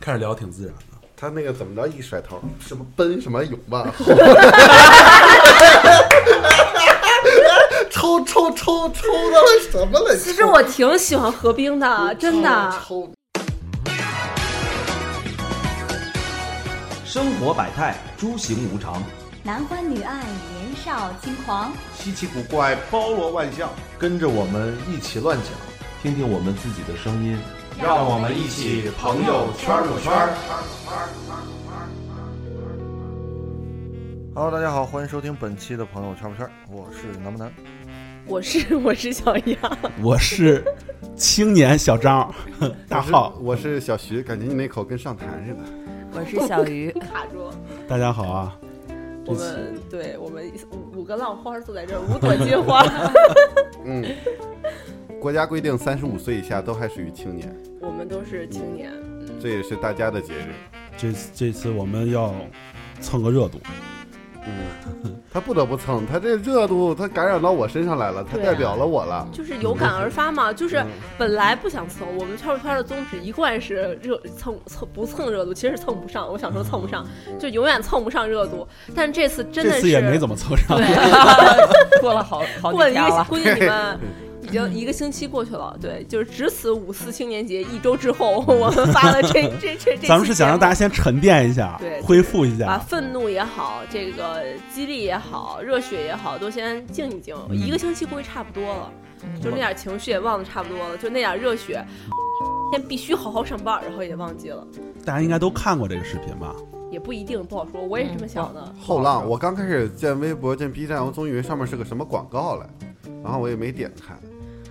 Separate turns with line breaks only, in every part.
开始聊挺自然的。
他那个怎么着一甩头，什么奔什么勇吧，抽抽抽抽到了什么了？
其实我挺喜欢何冰的，真的。
抽
生活百态，诸行无常，
男欢女爱，年少轻狂。
稀奇古怪，包罗万象，跟着我们一起乱讲。
听听我们自己的声音。
让我们一起朋友圈儿圈儿。
Hello，大家好，欢迎收听本期的朋友圈不圈，我是南不南。
我是 我是小杨，
我是青年小张，大号，
我是小徐，感觉你那口跟上台似的。
我是小鱼，
卡住。
大家好啊！
我们对我们五五个浪花坐在这儿，五朵金花。
嗯，国家规定三十五岁以下都还属于青年，
我们都是青年，
这也是大家的节日。
这这次我们要蹭个热度，
嗯，他不得不蹭，他这热度他感染到我身上来了，他代表了我了。
就是有感而发嘛。就是
嗯
本来不想蹭，我们圈儿圈儿的宗旨一贯是热蹭蹭不蹭热度，其实是蹭不上。我想说蹭不上，就永远蹭不上热度。但这次真的是
这次也没怎么蹭上。
对，
过了好好
过了一个，
几天了。
估计你们已经一个星期过去了。对，就是值此五四青年节一周之后，我们发了这这这这。
咱们是想让大家先沉淀一下，
对
恢复一下把。
愤怒也好，这个激励也好，热血也好，都先静一静。
嗯
一个星期估计差不多了，就那点情绪也忘得差不多了，就那点热血。先必须好好上班，然后也忘记了，
大家应该都看过这个视频吧？
也不一定不好说。我也是这么想的。
后浪，我刚开始见微博、见 B 站，我总以为上面是个什么广告来，然后我也没点开。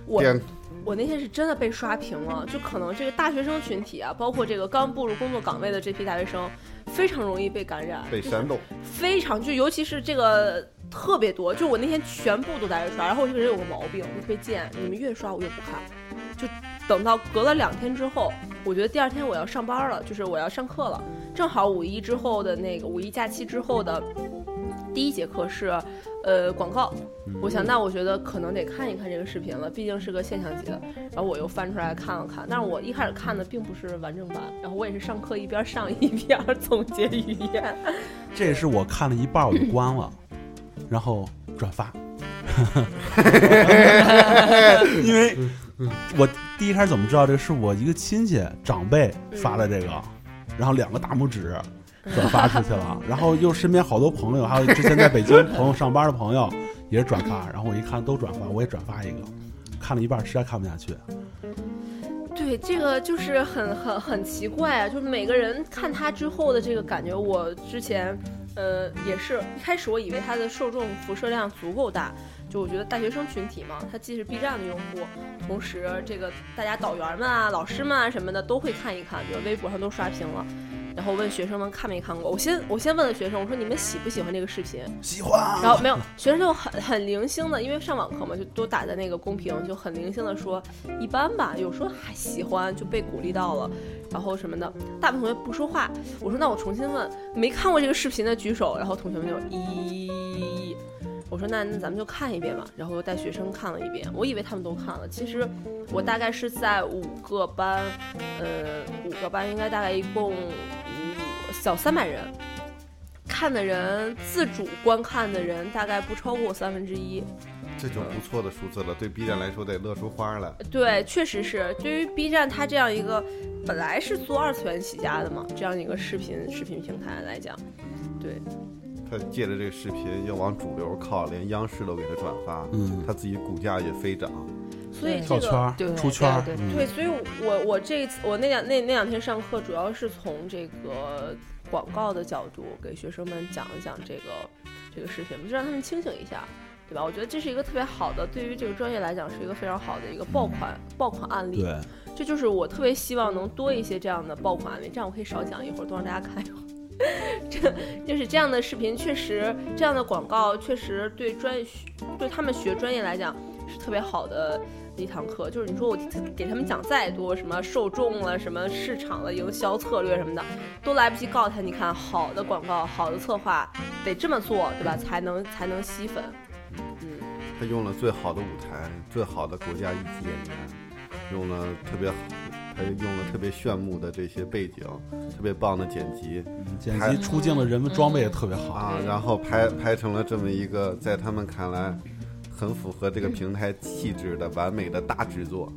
我我那天是真的被刷屏了，就可能这个大学生群体啊，包括这个刚步入工作岗位的这批大学生，非常容易被感染，
被煽动，
非常就尤其是这个特别多，就我那天全部都在这刷，然后我这个人有个毛病，就特别贱，你们越刷我越不看，就等到隔了两天之后，我觉得第二天我要上班了，就是我要上课了，正好五一之后的那个五一假期之后的第一节课是，呃，广告。我想，那我觉得可能得看一看这个视频了，毕竟是个现象级的。然后我又翻出来看了看，但是我一开始看的并不是完整版，然后我也是上课一边上一边总结语言。
这也是我看了一半我就关了，然后转发，因为我第一开始怎么知道这个是我一个亲戚长辈发的这个，然后两个大拇指转发出去了，然后又身边好多朋友，还有之前在北京朋友上班的朋友也转发，然后我一看都转发，我也转发一个，看了一半实在看不下去，
对，这个就是很很很奇怪啊，就是每个人看他之后的这个感觉，我之前呃也是一开始我以为他的受众辐射量足够大，就我觉得大学生群体嘛，他既是 B 站的用户，同时这个大家导员们啊、老师们啊什么的都会看一看，比如微博上都刷屏了。然后问学生们看没看过，我先我先问了学生，我说你们喜不喜欢这个视频？
喜欢。
然后没有学生就很很零星的，因为上网课嘛，就都打在那个公屏，就很零星的说一般吧，有说还喜欢就被鼓励到了，然后什么的，大部分同学不说话。我说那我重新问，没看过这个视频的举手，然后同学们就一。我说那那咱们就看一遍吧，然后又带学生看了一遍。我以为他们都看了，其实我大概是在五个班，呃，五个班应该大概一共五小三百人，看的人自主观看的人大概不超过三分之一。
这就不错的数字了。对 B 站来说，得乐出花来。
对，确实是对于 B 站它这样一个本来是做二次元起家的嘛，这样一个视频视频平台来讲，对
他借着这个视频要往主流靠，连央视都给他转发，
嗯，
他自己股价也飞涨。
所以这个
跳圈
对
出圈儿，
对对
嗯
对，所以我我这一次我那两那那两天上课，主要是从这个广告的角度给学生们讲一讲这个这个视频，就让他们清醒一下，对吧？我觉得这是一个特别好的，对于这个专业来讲是一个非常好的一个爆款爆款案例。
对，
这就是我特别希望能多一些这样的爆款案例，这样我可以少讲一会儿，多让大家看一会儿。这就是这样的视频，确实这样的广告确实对专业对他们学专业来讲是特别好的一堂课。就是你说我给他们讲再多什么受众了、什么市场的营销策略什么的，都来不及告诉他。你看，好的广告、好的策划得这么做，对吧？才能才能吸粉。嗯，
他用了最好的舞台，最好的国家一级演员，用了特别好，还用了特别炫目的这些背景，特别棒的剪辑
剪辑出镜的人们装备也特别好，
啊，然后拍拍成了这么一个在他们看来很符合这个平台气质的完美的大制作，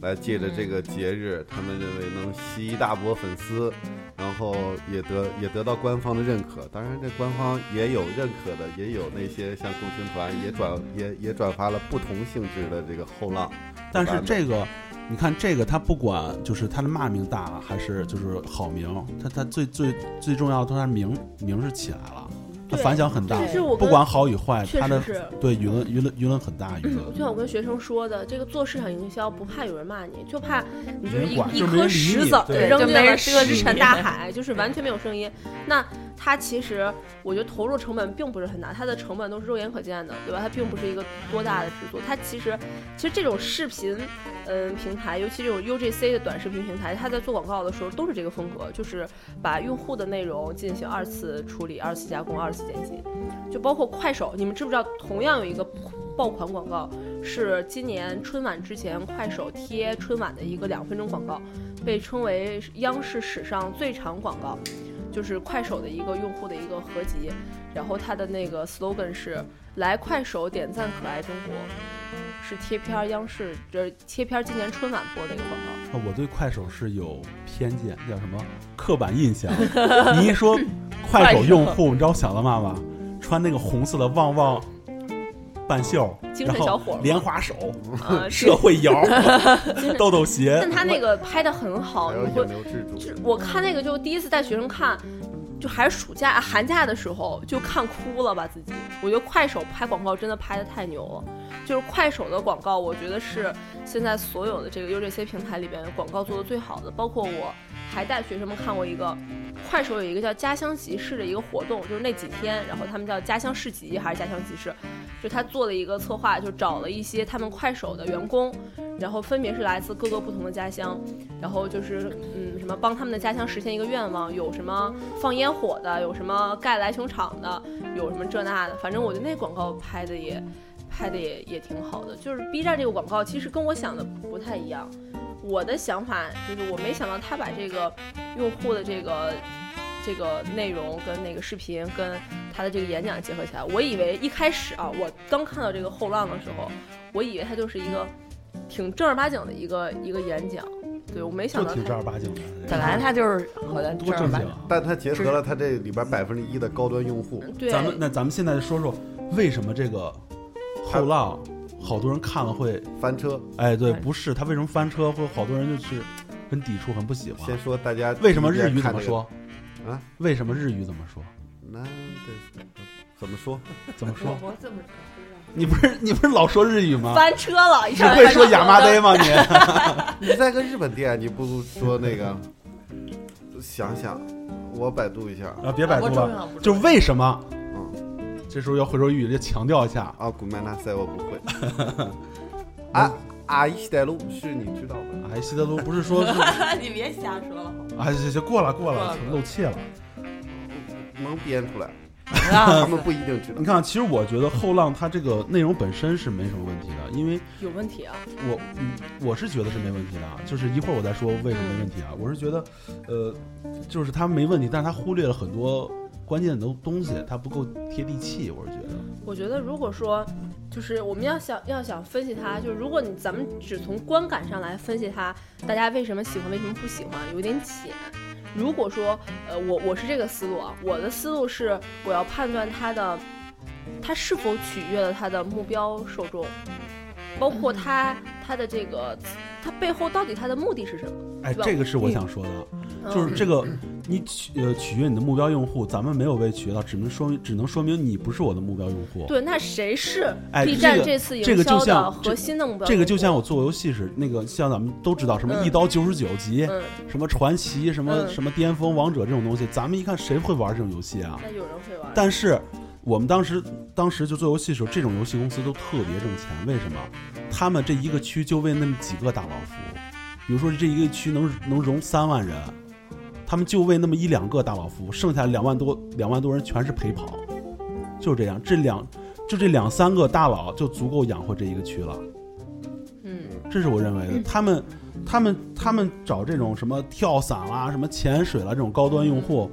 来借着这个节日，他们认为能吸一大波粉丝，然后也得也得到官方的认可。当然，这官方也有认可的，也有那些像共青团也转也也转发了不同性质的这个后浪。
但是这个。你看这个，他不管就是他的骂名大了还是就是好名，他他最最最重要的，他名名是起来了，反响很大
其实我，跟
不管好与坏，他的
确实是。
对舆论舆论舆论很大，舆论
就像我跟学生说的，这个做市场营销不怕有人骂你，就怕你就是一一颗石子
对
扔进了石沉 大海，就是完全没有声音。那它其实我觉得投入成本并不是很大，它的成本都是肉眼可见的，对吧？它并不是一个多大的制作，它其实其实这种视频嗯平台，尤其这种 UGC 的短视频平台，它在做广告的时候都是这个风格，就是把用户的内容进行二次处理、二次加工、二次剪辑，就包括快手，你们知不知道？同样有一个爆款广告，是今年春晚之前快手贴春晚的一个两分钟广告，被称为央视史上最长广告，就是快手的一个用户的一个合集，然后它的那个 slogan 是“来快手点赞可爱中国”，是贴片央视这贴片今年春晚播的一个广告。
我对快手是有偏见，叫什么刻板印象？你一说快手用户，你知道我想到嘛吗？穿那个红色的旺旺半袖，
精
然后
神小伙
莲花手、
呃，
社会摇、豆豆鞋。
但，他那个拍的很好，
还有
你会
引流之主，
就我看那个就第一次带学生看，就还是暑假寒假的时候就看哭了吧自己。我觉得快手拍广告真的拍的太牛了，就是快手的广告，我觉得是现在所有的这个 UGC 平台里边广告做的最好的。包括我还带学生们看过一个快手有一个叫家乡集市的一个活动，就是那几天，然后他们叫家乡市集还是家乡集市，就他做了一个策划，就找了一些他们快手的员工，然后分别是来自各个不同的家乡，然后就是嗯什么帮他们的家乡实现一个愿望，有什么放烟火的，有什么盖篮球场的，有什么这那的，反正我觉得那广告拍的也拍的也也挺好的。就是 B 站这个广告其实跟我想的不太一样，我的想法就是我没想到他把这个用户的这个。这个内容跟那个视频跟他的这个演讲结合起来，我以为一开始啊，我刚看到这个后浪的时候，我以为他就是一个挺正儿八经的一个一个演讲，对我没想到挺
正儿八经的。
本来他就是好像
多正经啊！
但他结合了他这里边百分之一的高端用户，
对
咱们那咱们现在说说为什么这个后浪好多人看了会
翻车。
哎对，
哎
不是他为什么翻车，会好多人就是很抵触，很不喜欢
先。说大家
为什么日语？怎么说？
啊？
为什么日语怎么说？
那对，怎么说？
怎么说？
我怎么
你不是你不是老说日语吗？
翻车了，一
只会说亚麻呆吗你？
你在个日本店，你不如说那个，想想，我百度一下
啊，别百度了，就为什么？
嗯，
这时候要会说日语，就强调一下。
啊，古曼纳塞我不会。啊，阿伊西德路是你知道的，
哎，西德路不是说是
你别瞎说了，
啊，行行，过了过了
过了，
漏气了。
能编出来，他们不一定知道
你。看，其实我觉得后浪它这个内容本身是没什么问题的，因为
有问题啊！
我嗯我是觉得是没问题的，就是一会儿我再说为什么没问题啊。我是觉得，呃，就是它没问题，但是它忽略了很多关键的东西，它不够贴地气，我是觉得。
我觉得如果说，就是我们要想要想分析它，就是如果你咱们只从观感上来分析它，大家为什么喜欢，为什么不喜欢，有点浅。如果说，呃，我我是这个思路啊，我的思路是我要判断它的，它是否取悦了它的目标受众，包括它它的这个，它背后到底它的目的是什么？
哎，这个是我想说的，就是
嗯
这个你取呃取悦你的目标用户，咱们没有被取悦到，只能说明只能说明你不是我的目标用户。
对，那谁是
哎
B 站
这个
这次营
这个就
销的
像
核心的目标？
这个就像我做游戏时，那个像咱们都知道什么
嗯
一刀九十九级，
嗯，
什么传奇，什么、
嗯
什么巅峰王者这种东西，咱们一看谁会玩这种游戏啊？
那有人会玩。
但是我们当时当时就做游戏的时候，这种游戏公司都特别挣钱，为什么？他们这一个区就为那么几个大佬服务，比如说这一个区能能容三万人，他们就为那么一两个大佬服务，剩下两万多两万多人全是陪跑，就是这样，这两就这两三个大佬就足够养活这一个区了。
嗯，
这是我认为的。他们他们他们找这种什么跳伞啦、什么潜水啦这种高端用户，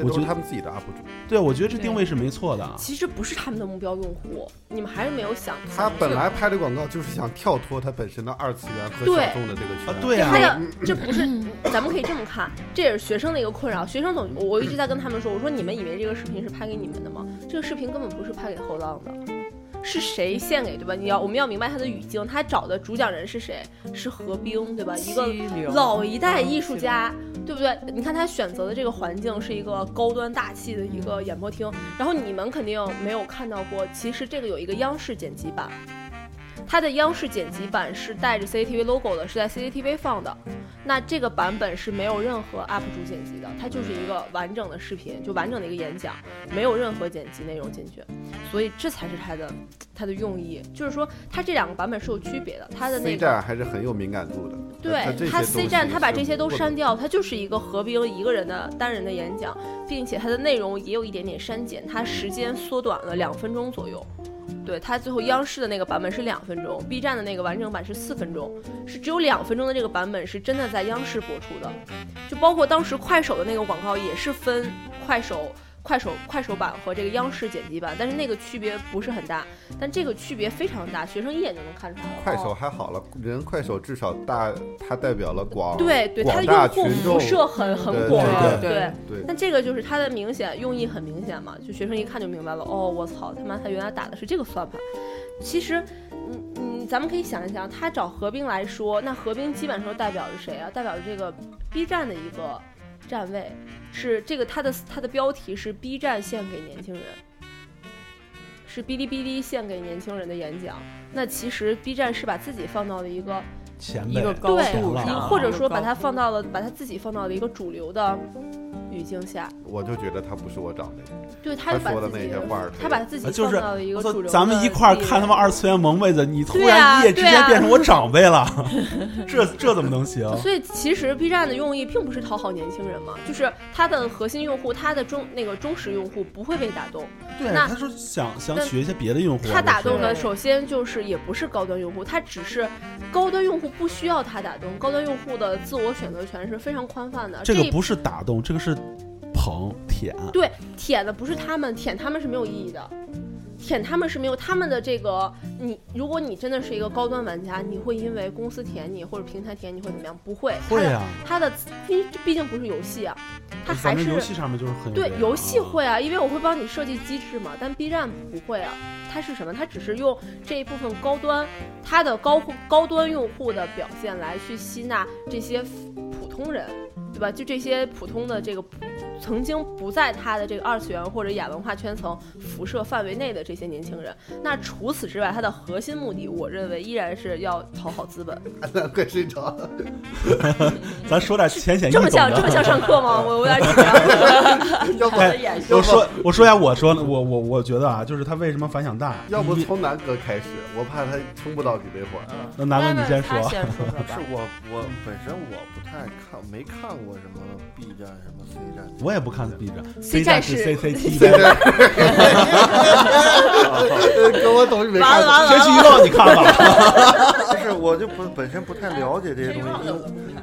这都
我觉得
是他们自己的 UP 主。
对我觉得这定位是没错的。
其实不是他们的目标用户，你们还是没有想。
他本来拍的广告就是想跳脱他本身的二次元和
对
小众的这个圈
啊，对呀、
他的这不是，咱们可以这么看，这也是学生的一个困扰。学生总我我一直在跟他们说，我说你们以为这个视频是拍给你们的吗？这个视频根本不是拍给后浪的，是谁献给对吧？你要我们要明白他的语境，他找的主讲人是谁？是何冰对吧？一个老一代艺术家，对不对？你看他选择的这个环境是一个高端大气的一个演播厅，然后你们肯定没有看到过，其实这个有一个央视剪辑版。它的央视剪辑版是带着 CCTV logo 的，是在 CCTV 放的。那这个版本是没有任何 UP 主剪辑的，它就是一个完整的视频，就完整的一个演讲，没有任何剪辑内容进去。所以这才是它的它的用意，就是说它这两个版本是有区别的。它的那
C
个
站还是很有敏感度的。
对它 C 站，它把这些都删掉，它就是一个何冰一个人的单人的演讲，并且它的内容也有一点点删减，它时间缩短了两分钟左右。对，它最后央视的那个版本是两分钟，B 站的那个完整版是四分钟，是只有两分钟的这个版本是真的在央视播出的，就包括当时快手的那个广告也是分快手。快手快手版和这个央视剪辑版，但是那个区别不是很大，但这个区别非常大，学生一眼就能看出来了。
快手
哦
还好了，人快手至少大，它代表了广
对对，它的用户辐射很很
对
广，
对
对。
对
但这个就是它的明显用意很明显嘛，就学生一看就明白了。哦，我操，他妈他原来打的是这个算盘。其实，嗯嗯，咱们可以想一想，他找何冰来说，那何冰基本上代表着谁啊？代表着这个 B 站的一个站位，是这个他的他的标题是 B 站献给年轻人。是哔哩哔哩献给年轻人的演讲，那其实 B 站是把自己放到了一个
前辈
一个高
对，
度
上
你，或者说把它放到了，把他自己放到了一个主流的语境下，
我就觉得他不是我长辈。
对，他
他
就把
说的那
自己
些话
他把自己
啊就是
放到了一个主流的
咱们一块儿看他们二次元萌妹子，你突然
啊
一夜之间变成我长辈了，这这怎么能行？
所以其实 B 站的用意并不是讨好年轻人嘛，就是它的核心用户，它的忠那个忠实用户不会被打动，
对，
那
他说想想
那
学一些别的用户啊，
他打动的首先就是也不是高端用户，他只是高端用户不需要他打动，高端用户的自我选择权是非常宽泛的。
这个不是打动，这个是捧舔。
对，舔的不是他们，舔他们是没有意义的，舔他们是没有他们的这个你，如果你真的是一个高端玩家，你会因为公司舔你或者平台舔你会怎么样？不会，
会啊，
它的毕毕竟不是游戏啊，它还是
游戏上面就是很
对游戏
啊
会啊，因为我会帮你设计机制嘛，但 B 站不会啊。它是什么？它只是用这一部分高端，它的高高端用户的表现来去吸纳这些普通人，对吧？就这些普通的这个曾经不在他的这个二次元或者亚文化圈层辐射范围内的这些年轻人。那除此之外，他的核心目的，我认为依然是要讨好资本。
快睡着了。
咱说点浅显易
这么。像这么像上课吗？我我有点紧张。
要不
我说我说一下我说的，我我我觉得啊，就是他为什么反响大？
要不从南哥开始，我怕他撑不到你那会儿。
那南哥你先说。
是我我本身我不太看，没看过什么 B 站什么 C 站。
我也不看 B 站
C
站
站是
CCTV，
跟我懂没看过。
完了完了
天气预报你看了？
就是我就不本身不太了解这些东西，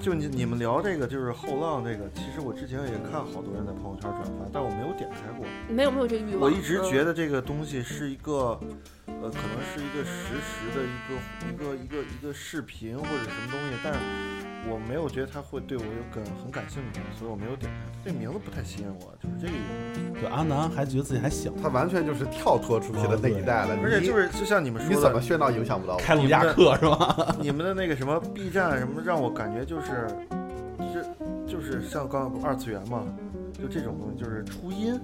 就你你们聊这个就是后浪这个，其实我之前也看好多人在朋友圈转发，但我没有点开过。
没有没有这个欲望。
我一直
嗯
觉得这个东西是一个，呃，可能是一个实时的一个一个一个一个视频或者什么东西，但是我没有觉得他会对我有感很感兴趣，所以我没有点开。这名字不太吸引我，就是这个原因。
对，阿南还觉得自己还小，
他完全就是跳脱出去的那一代了。
而且就是就像你们说的，
怎么炫到影响不到我？
开鲁亚克是吧？
你们的那个什么 B 站什么，让我感觉就是，就是就是像刚刚不二次元嘛，就这种东西，就是初音，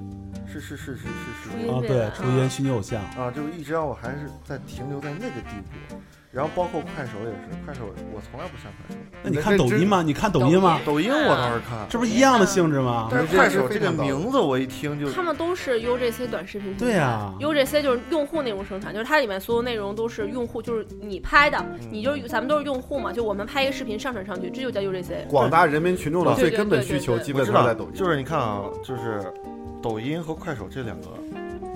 是是是是是是
啊，对，初音虚拟偶像，
啊，就是一直让我还是在停留在那个地步。然后包括快手也是，快手我从来不下快手，
那你看抖音吗？你看抖音吗？
抖音我倒是看，
这不是一样的性质吗？
但是快手这个名字我一听就
他们都是 UGC 短视频。
对呀
UGC 就是用户内容生产，就是它里面所有内容都是用户，就是你拍的，你就是咱们都是用户嘛，就我们拍一个视频上传上去，这就叫 UGC。
广大人民群众的最根本需求，基本上在抖音。
就是你看啊，就是抖音和快手这两个，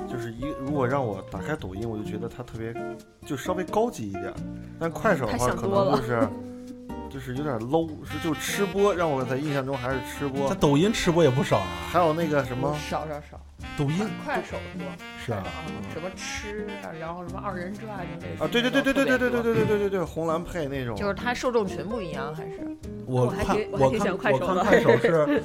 就是一如果让我打开抖音，我就觉得它特别就稍微高级一点，但快手的话可能就是就是有点 low，是就吃播，让我在印象中还是吃播
在。抖音吃播也不少啊，
还有那个什么，
少少少，
抖音。
快手多
是啊，
什么吃啊，然后什么二人转就这些
啊，对对对对对对对对对对
对，
对对对，红蓝配那种，
就是它受众群不一样，还是？
我
我还
看
我
看我
欢快手的。
看快手是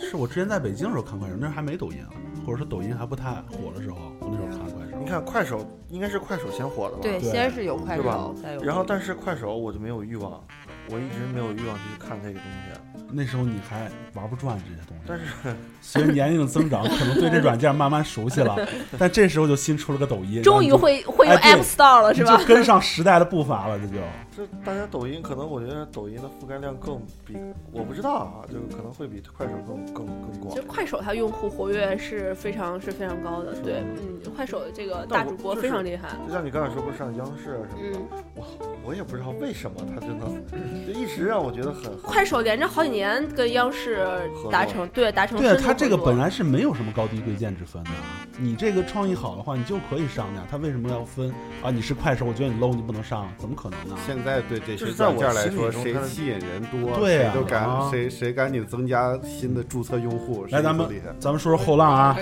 是我之前在北京的时候看快手，那时候还没抖音啊，或者说抖音还不太火的时候，我那时候看快手。
你看快手应该是快手先火的吧？
对，先是有快
对。吧
手，
然后但是快手我就没有欲望，我一直没有欲望去看这个东西。
那时候你还玩不转这些东西，
但是
随着年龄的增长，可能对这软件慢慢熟悉了，但这时候就新出了个抖音，
终于
然后
会会有 App Store 了，是吧
你就？跟上时代的步伐了，这就。
这大家抖音可能我觉得抖音的覆盖量更比我不知道啊，就可能会比快手更更更广
其实。快手它用户活跃是非常是非常高的，对，嗯，快手的这个大主播非常厉害，
就像你刚才说，不是上央视啊什么的，
嗯，
哇，我也不知道为什么他就能，就一直让我觉得很很
快手连着好几年跟央视达成对达成
对它这个本来是没有什么高低贵贱之分的，你这个创意好的话，你就可以上的呀。它为什么要分啊？你是快手，我觉得你 low，你不能上，怎么可能呢？
现在对这些软件来说，谁吸引人多，
对啊
谁都赶
啊
谁谁赶紧增加新的注册用户，
来，咱们。咱们说说后浪啊。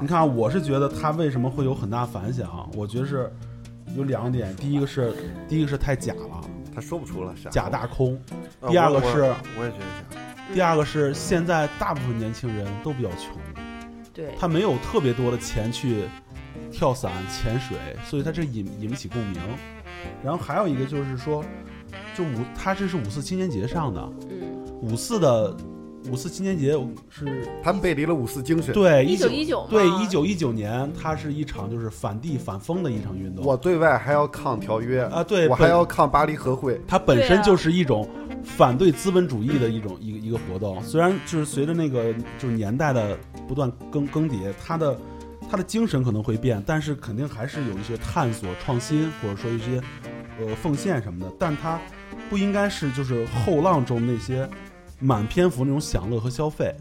你看啊，我是觉得它为什么会有很大反响？我觉得是有两点，第一个是第一个是太假了，
他说不出了啥
假大空；
呃
第二个
我我
是
我也觉得假，
第二个是现在大部分年轻人都比较穷，
对，
他没有特别多的钱去跳伞、潜水，所以他这引引不起共鸣。然后还有一个就是说，就五，他这是五四青年节上的，
嗯，
五四的五四青年节是
他们背离了五四精神。
对
一九
九
一九
对一九一九年，它是一场就是反帝反封的一场运动。
我对外还要抗条约
啊，对，
我还要抗巴黎和会。
它本身就是一种反对资本主义的一种一个一个活动。虽然就是随着那个就是年代的不断更更迭，它的它的精神可能会变，但是肯定还是有一些探索、创新，或者说一些呃奉献什么的。但他不应该是就是后浪中那些满篇幅那种享乐和消费。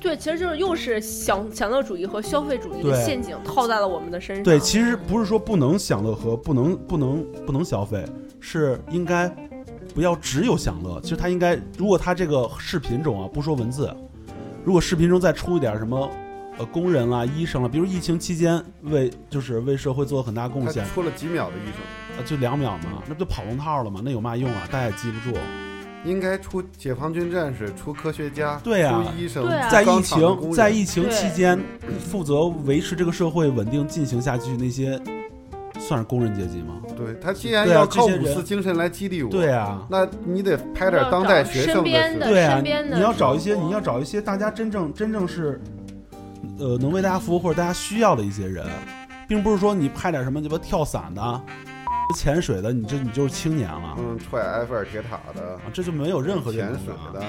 对，其实就是又是享享乐主义和消费主义的陷阱套在了我们的身上。
对，其实不是说不能享乐和不能不能不能消费，是应该不要只有享乐。其实他应该，如果他这个视频中啊，不说文字，如果视频中再出一点什么。呃，工人啦、医生啦，比如疫情期间为就是为社会做了很大贡献，
出了几秒的医生，
呃，就两秒嘛，那不就跑龙套了吗？那有嘛用啊？大家也记不住。
应该出解放军战士，出科学家，
对啊
出医生，
啊
在疫情在疫情期间，负责维持这个社会稳定进行下去那些，算是工人阶级吗？
对他既然要靠五四精神来激励我，
对啊，
那你得拍点当代学生
的。
对啊，你要找一些，你要找一些大家真正真正是，呃，能为大家服务或者大家需要的一些人，并不是说你拍点什么鸡巴跳伞的、潜水的，你这你就是青年了、
嗯，踹埃菲尔铁塔的，
啊，这就没有任何这
潜
种
水的，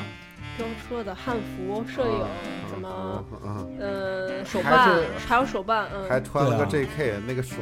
刚说的汉服、摄影什么，
嗯，
呃，手
还
办
是，
还有手办，嗯。
还
嗯，
穿了个 JK，那个手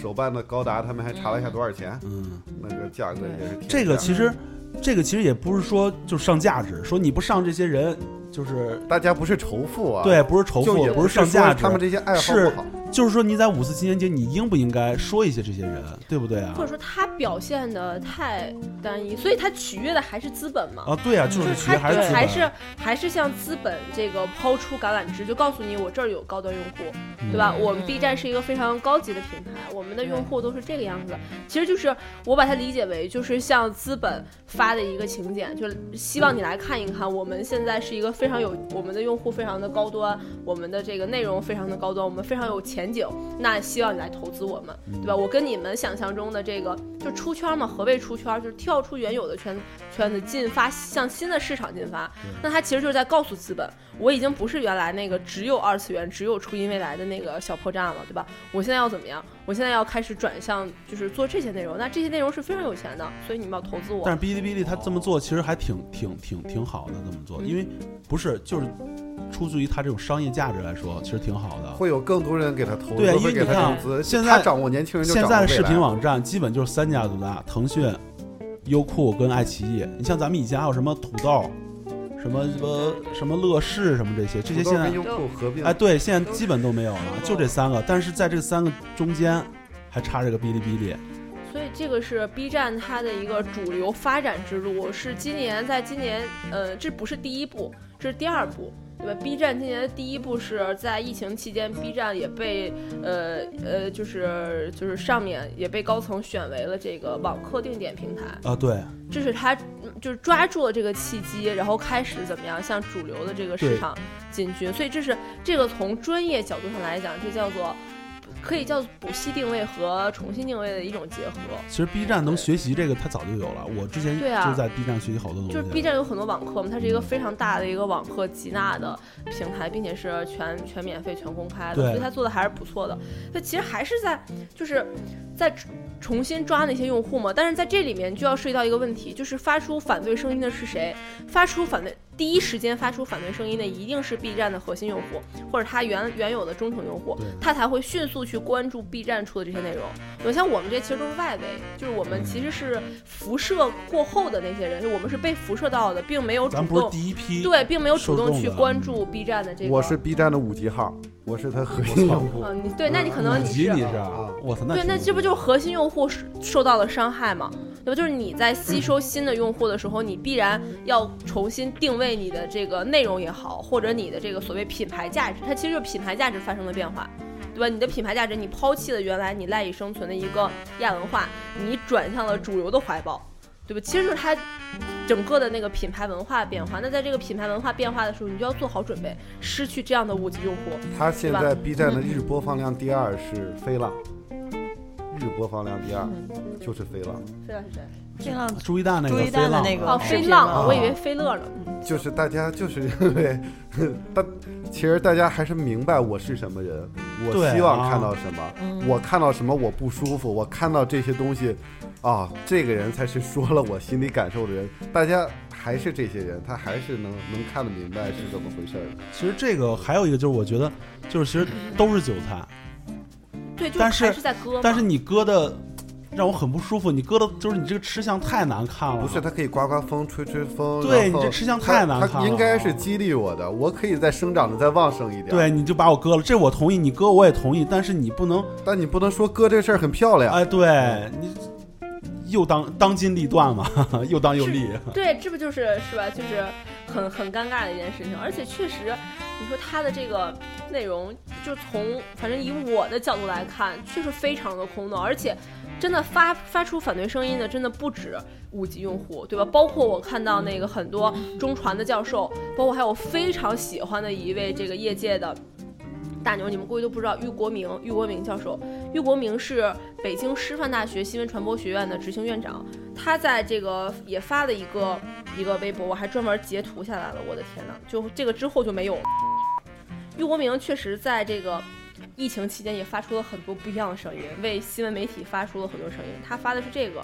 手办的高达，他们还查了一下多少钱，
嗯，
那个价格也是挺
这个其实，这个其实也不是说就上价值，说你不上这些人就是
大家不是仇富啊，
对，，不是仇富，
就也
不
是说
上价值
他，们这些爱好
是
不好，
就是说你在五四青年节，你应不应该说一些这些人，对不对啊
或？者说他表现的太单一，所以他取悦的还是资本嘛。
啊，对啊，就
就是是
其实
他
还是
还是还是向资本这个抛出橄榄枝，就告诉你我这儿有高端用户，
嗯
对吧？我们 B 站是一个非常高级的平台，我们的用户都是这个样子。其实就是我把它理解为就是向资本发的一个请柬，就希望你来看一看，我们现在是一个非常有我们的用户非常的高端，我们的这个内容非常的高端，我们非常有前景。那希望你来投资我们，对吧？我跟你们想象中的这个就出圈嘛？何谓出圈？就是跳出原有的圈圈子，进发向新的市场进发。那他其实就是在告诉资本，我已经不是原来那个只有二次元、只有初音未来的那个小破站了，对吧？我现在要怎么样？我现在要开始转向，就是做这些内容。那这些内容是非常有钱的，所以你们要投资我。
但是哔哩哔哩他这么做其实还挺挺挺挺好的，这么做，因为不是就是出自于它这种商业价值来说，其实挺好的。
会有更多人给他投资，
对啊因为
会给他
你看。现在
掌握年轻人就
现在的视频网站基本就是三家独大，腾讯、优酷跟爱奇艺。你像咱们以前还有什么土豆、什么什么什么乐视什么这些，这些现在
土豆跟优酷合并，
哎对，现在基本都没有了，就这三个。但是在这三个中间还插着个哔哩哔哩。
所以这个是 B 站它的一个主流发展之路，是今年在今年，呃，这不是第一步，这是第二步。对吧？B 站今年的第一步是在疫情期间，B 站也被呃呃，就是就是上面也被高层选为了这个网课定点平台，
啊，对，
这是他嗯就是抓住了这个契机，然后开始怎么样向主流的这个市场进军，所以这是这个从专业角度上来讲，这叫做可以叫做补息定位和重新定位的一种结合。
其实 B 站能学习这个，它早就有了。我之前就在 B 站学习好多东西。
就是 B 站有很多网课嘛，它是一个非常大的一个网课集纳的平台，并且是全全免费、全公开的，所以它做的还是不错的。它其实还是在就是在重新抓那些用户嘛，但是在这里面就要涉及到一个问题，就是发出反对声音的是谁？发出反对第一时间发出反对声音的一定是 B 站的核心用户，或者他原原有的忠诚用户
对，
他才会迅速去关注 B 站出的这些内容。有像我们这其实都是外围，就是我们其实是辐射过后的那些人，就我们是被辐射到的，并没有主
咱不是
动
第一批，
对，并没有主动去关注 B 站的这个。
我是 B 站的五级号，我是他核心用户。
嗯，你对，那你可能你是
你是
啊？
我操，那
对，那这不就是核心用户受受到了伤害吗？对吧？就是你在吸收新的用户的时候，你必然要重新定位你的这个内容也好，或者你的这个所谓品牌价值，它其实就是品牌价值发生了变化，对吧？你的品牌价值，你抛弃了原来你赖以生存的一个亚文化，你转向了主流的怀抱，对吧？其实就是它整个的那个品牌文化变化。那在这个品牌文化变化的时候，你就要做好准备，失去这样的五级用户。
他现在 B 站的日播放量第二是飞浪，日播放量第二就是飞浪，
飞浪是谁？
飞浪
朱一蛋那个
朱一蛋的那个
哦，飞浪，
吗
我以为飞乐呢。
就是大家就是因为，大其实大家还是明白我是什么人，我希望
啊
看到什么，
嗯
我看到什么我不舒服，我看到这些东西，啊，这个人才是说了我心里感受的人，大家还是这些人，他还是能能看得明白是怎么回事儿的。
其实这个还有一个就是，我觉得就是其实都是韭菜，
对，就
但是
是在割。
但是你割的让我很不舒服，你割的就是你这个吃相太难看了。
不是，他可以刮刮风、吹吹风，
对你这吃相太难看了
他应该是激励我的，我可以再生长的再旺盛一点。，
对，你就把我割了，这我同意，你割我也同意，但是你不能，
但你不能说割这事儿很漂亮。
哎，对你又当当机立断嘛，又当又立。
对，这不就是是吧？就是很很尴尬的一件事情，而且确实，你说它的这个内容，就从反正以我的角度来看，确实非常的空洞，而且真的发发出反对声音的，真的不止五级用户，对吧？包括我看到那个很多中传的教授，包括还有非常喜欢的一位这个业界的。大牛，你们估计都不知道，俞国明，俞国明教授，郁国明是北京师范大学新闻传播学院的执行院长，他在这个也发了一个一个微博，我还专门截图下来了，我的天呐，就这个之后就没有了。俞国明确实在这个疫情期间也发出了很多不一样的声音，为新闻媒体发出了很多声音。他发的是这个，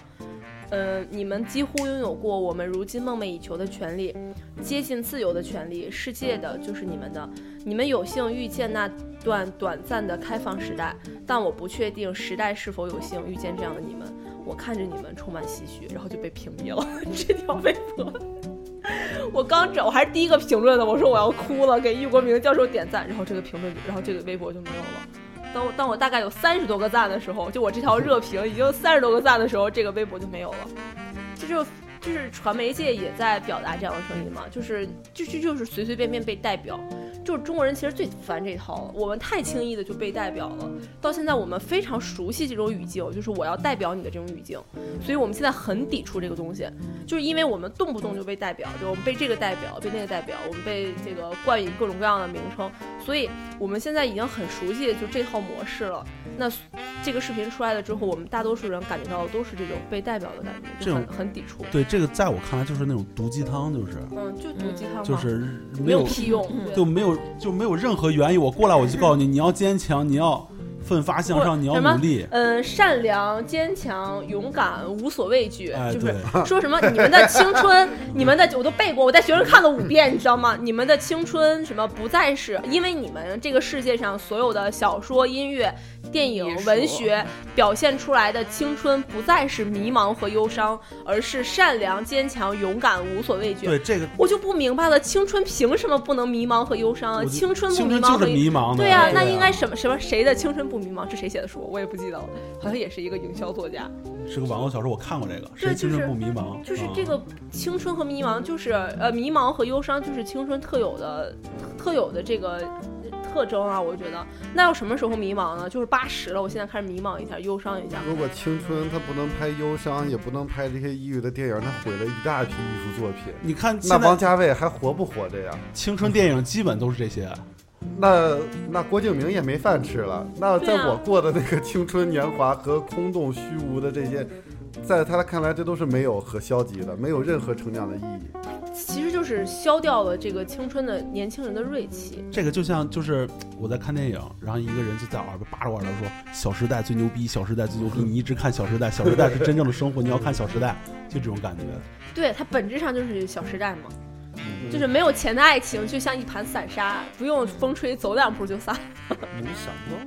呃，你们几乎拥有过我们如今梦寐以求的权利，接近自由的权利，世界的就是你们的。你们有幸遇见那段短暂的开放时代，但我不确定时代是否有幸遇见这样的你们。我看着你们充满唏嘘，然后就被屏蔽了 这条微博。我刚找，我还是第一个评论的，我说我要哭了，给易国明教授点赞，然后这个评论，然后这个微博就没有了。当我当我大概有三十多个赞的时候，就我这条热评已经三十多个赞的时候，这个微博就没有了。这就就是传媒界也在表达这样的声音嘛，就是就就就是随随便便被代表，就是中国人其实最烦这套了，我们太轻易的就被代表了。到现在我们非常熟悉这种语境，就是我要代表你的这种语境，所以我们现在很抵触这个东西，就是因为我们动不动就被代表，就我们被这个代表，被那个代表，我们被这个冠以各种各样的名称，所以我们现在已经很熟悉就这套模式了。那这个视频出来了之后，我们大多数人感觉到的都是这种被代表的感觉，就很很抵触。
对，这个在我看来就是那种毒鸡汤，就是
嗯，就毒鸡汤嘛，
就是
没
没有
屁用，
就没有就没有任何原因。我过来我就告诉你，你要坚强，你要奋发向上，你要努力。
嗯，善良、坚强、勇敢，无所畏惧，
哎，
就是
对，
说什么你们的青春，你们的我都背过，我在学生看了五遍，你知道吗？你们的青春什么不再是因为你们这个世界上所有的小说、音乐、电影文学表现出来的青春不再是迷茫和忧伤，而是善良、坚强、勇敢、无所畏惧。
对这个
我就不明白了，青春凭什么不能迷茫和忧伤啊？青春不迷茫
就是迷茫。
对呀、
对
那应该什么什么谁的青春不不迷茫》，是谁写的书？我也不记得了，好像也是一个营销作家。
是个网络小说，我看过这个。谁青春不迷茫？
就是这个青春和迷茫，就是呃，迷茫和忧伤，就是青春特有的、特有的这个特征啊。我觉得，那要什么时候迷茫呢？就是八十了，我现在开始迷茫一下，忧伤一下。
如果青春它不能拍忧伤，也不能拍这些抑郁的电影，那毁了一大批艺术作品。
你看，
那王家卫还活不活着呀？
青春电影基本都是这些。
那那郭敬明也没饭吃了。那在我过的那个青春年华和空洞虚无的这些，在他看来，这都是没有和消极的，没有任何成长的意义。
其实就是消掉了这个青春的年轻人的锐气。
这个就像就是我在看电影，然后一个人就在耳边扒着我耳朵说：“小时代最牛逼，小时代最牛逼。”你一直看小时代，小时代是真正的生活，你要看小时代，就这种感觉。
对，它本质上就是小时代嘛。就是没有钱的爱情，就像一盘散沙，不用风吹走两步就散。
你想的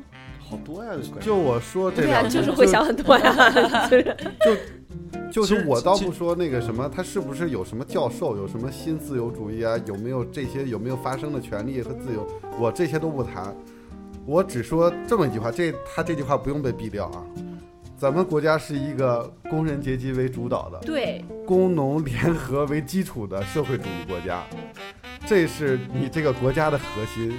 好多呀！
就我说这，
对呀，就是会想很多呀。
就 就是我倒不说那个什么，他是不是有什么教授，有什么新自由主义啊？有没有这些？有没有发声的权利和自由？我这些都不谈，我只说这么一句话。这他这句话不用被毙掉啊。咱们国家是一个工人阶级为主导的，
对，
工农联合为基础的社会主义国家，这是你这个国家的核心。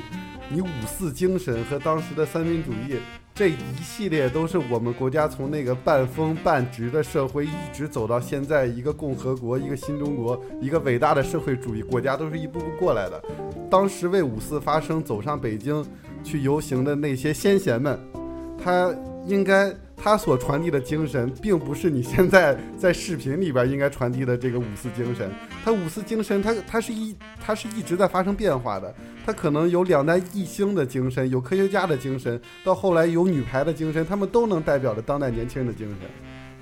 你五四精神和当时的三民主义这一系列，都是我们国家从那个半封半直的社会，一直走到现在一个共和国、一个新中国、一个伟大的社会主义国家，都是一步步过来的。当时为五四发声、走上北京去游行的那些先贤们，他应该。他所传递的精神，并不是你现在在视频里边应该传递的这个五四精神。他五四精神，他他是一，他是一直在发生变化的。他可能有两弹一星的精神，有科学家的精神，到后来有女排的精神，他们都能代表着当代年轻人的精神。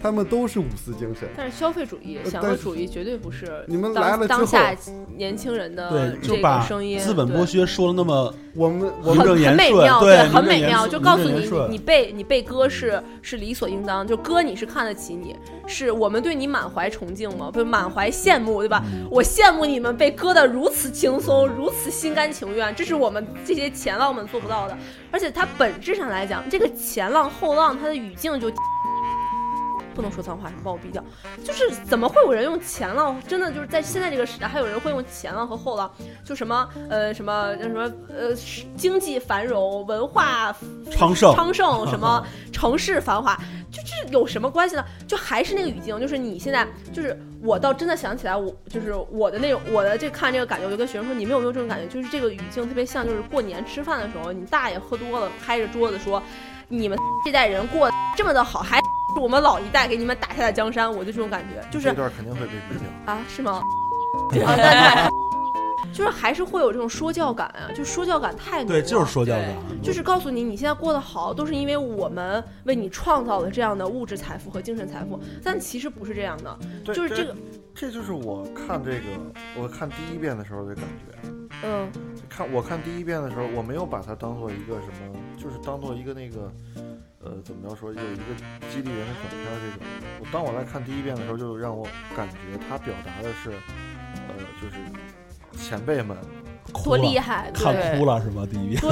他们都是五四精神，
但是消费主义、享乐主义绝对不是。
你们来了
当下年轻人的这个声音，
资本剥削说了那么
我们
很
很美妙，
对，
很美妙，就告诉你，你被你被割是是理所应当，就割你是看得起你，是我们对你满怀崇敬吗？不，满怀羡慕，对吧？我羡慕你们被割的如此轻松，如此心甘情愿，这是我们这些前浪们做不到的。而且它本质上来讲，这个前浪后浪，它的语境就。不能说脏话，什么把我逼掉。就是怎么会有人用前浪？真的就是在现在这个时代，还有人会用前浪和后浪？就什么呃什么什么呃经济繁荣、文化
昌盛、
昌盛什么 城市繁华，就这有什么关系呢？就还是那个语境，就是你现在就是我倒真的想起来，我就是我的那种我的这看这个感觉，我就跟学生说，你们有没有这种感觉？就是这个语境特别像，就是过年吃饭的时候，你大爷喝多了，拍着桌子说，你们 这代人过这么的好，还。是我们老一代给你们打下的江山，我就这种感觉，就是
这段肯定会被毙掉
啊？是吗？就是还是会有这种说教感啊，就说教感太
对，就是说教感，
就是告诉你你现在过得好，都是因为我们为你创造了这样的物质财富和精神财富，但其实不是这样的，就是这个，
这就是我看这个，我看第一遍的时候的感觉，
嗯，
看我看第一遍的时候，我没有把它当做一个什么，就是当做一个那个。呃，怎么着说，有一个激励人的短片这种。我当我来看第一遍的时候，就让我感觉他表达的是，呃，就是前辈们。
多厉害！
看哭了是吗？第一遍，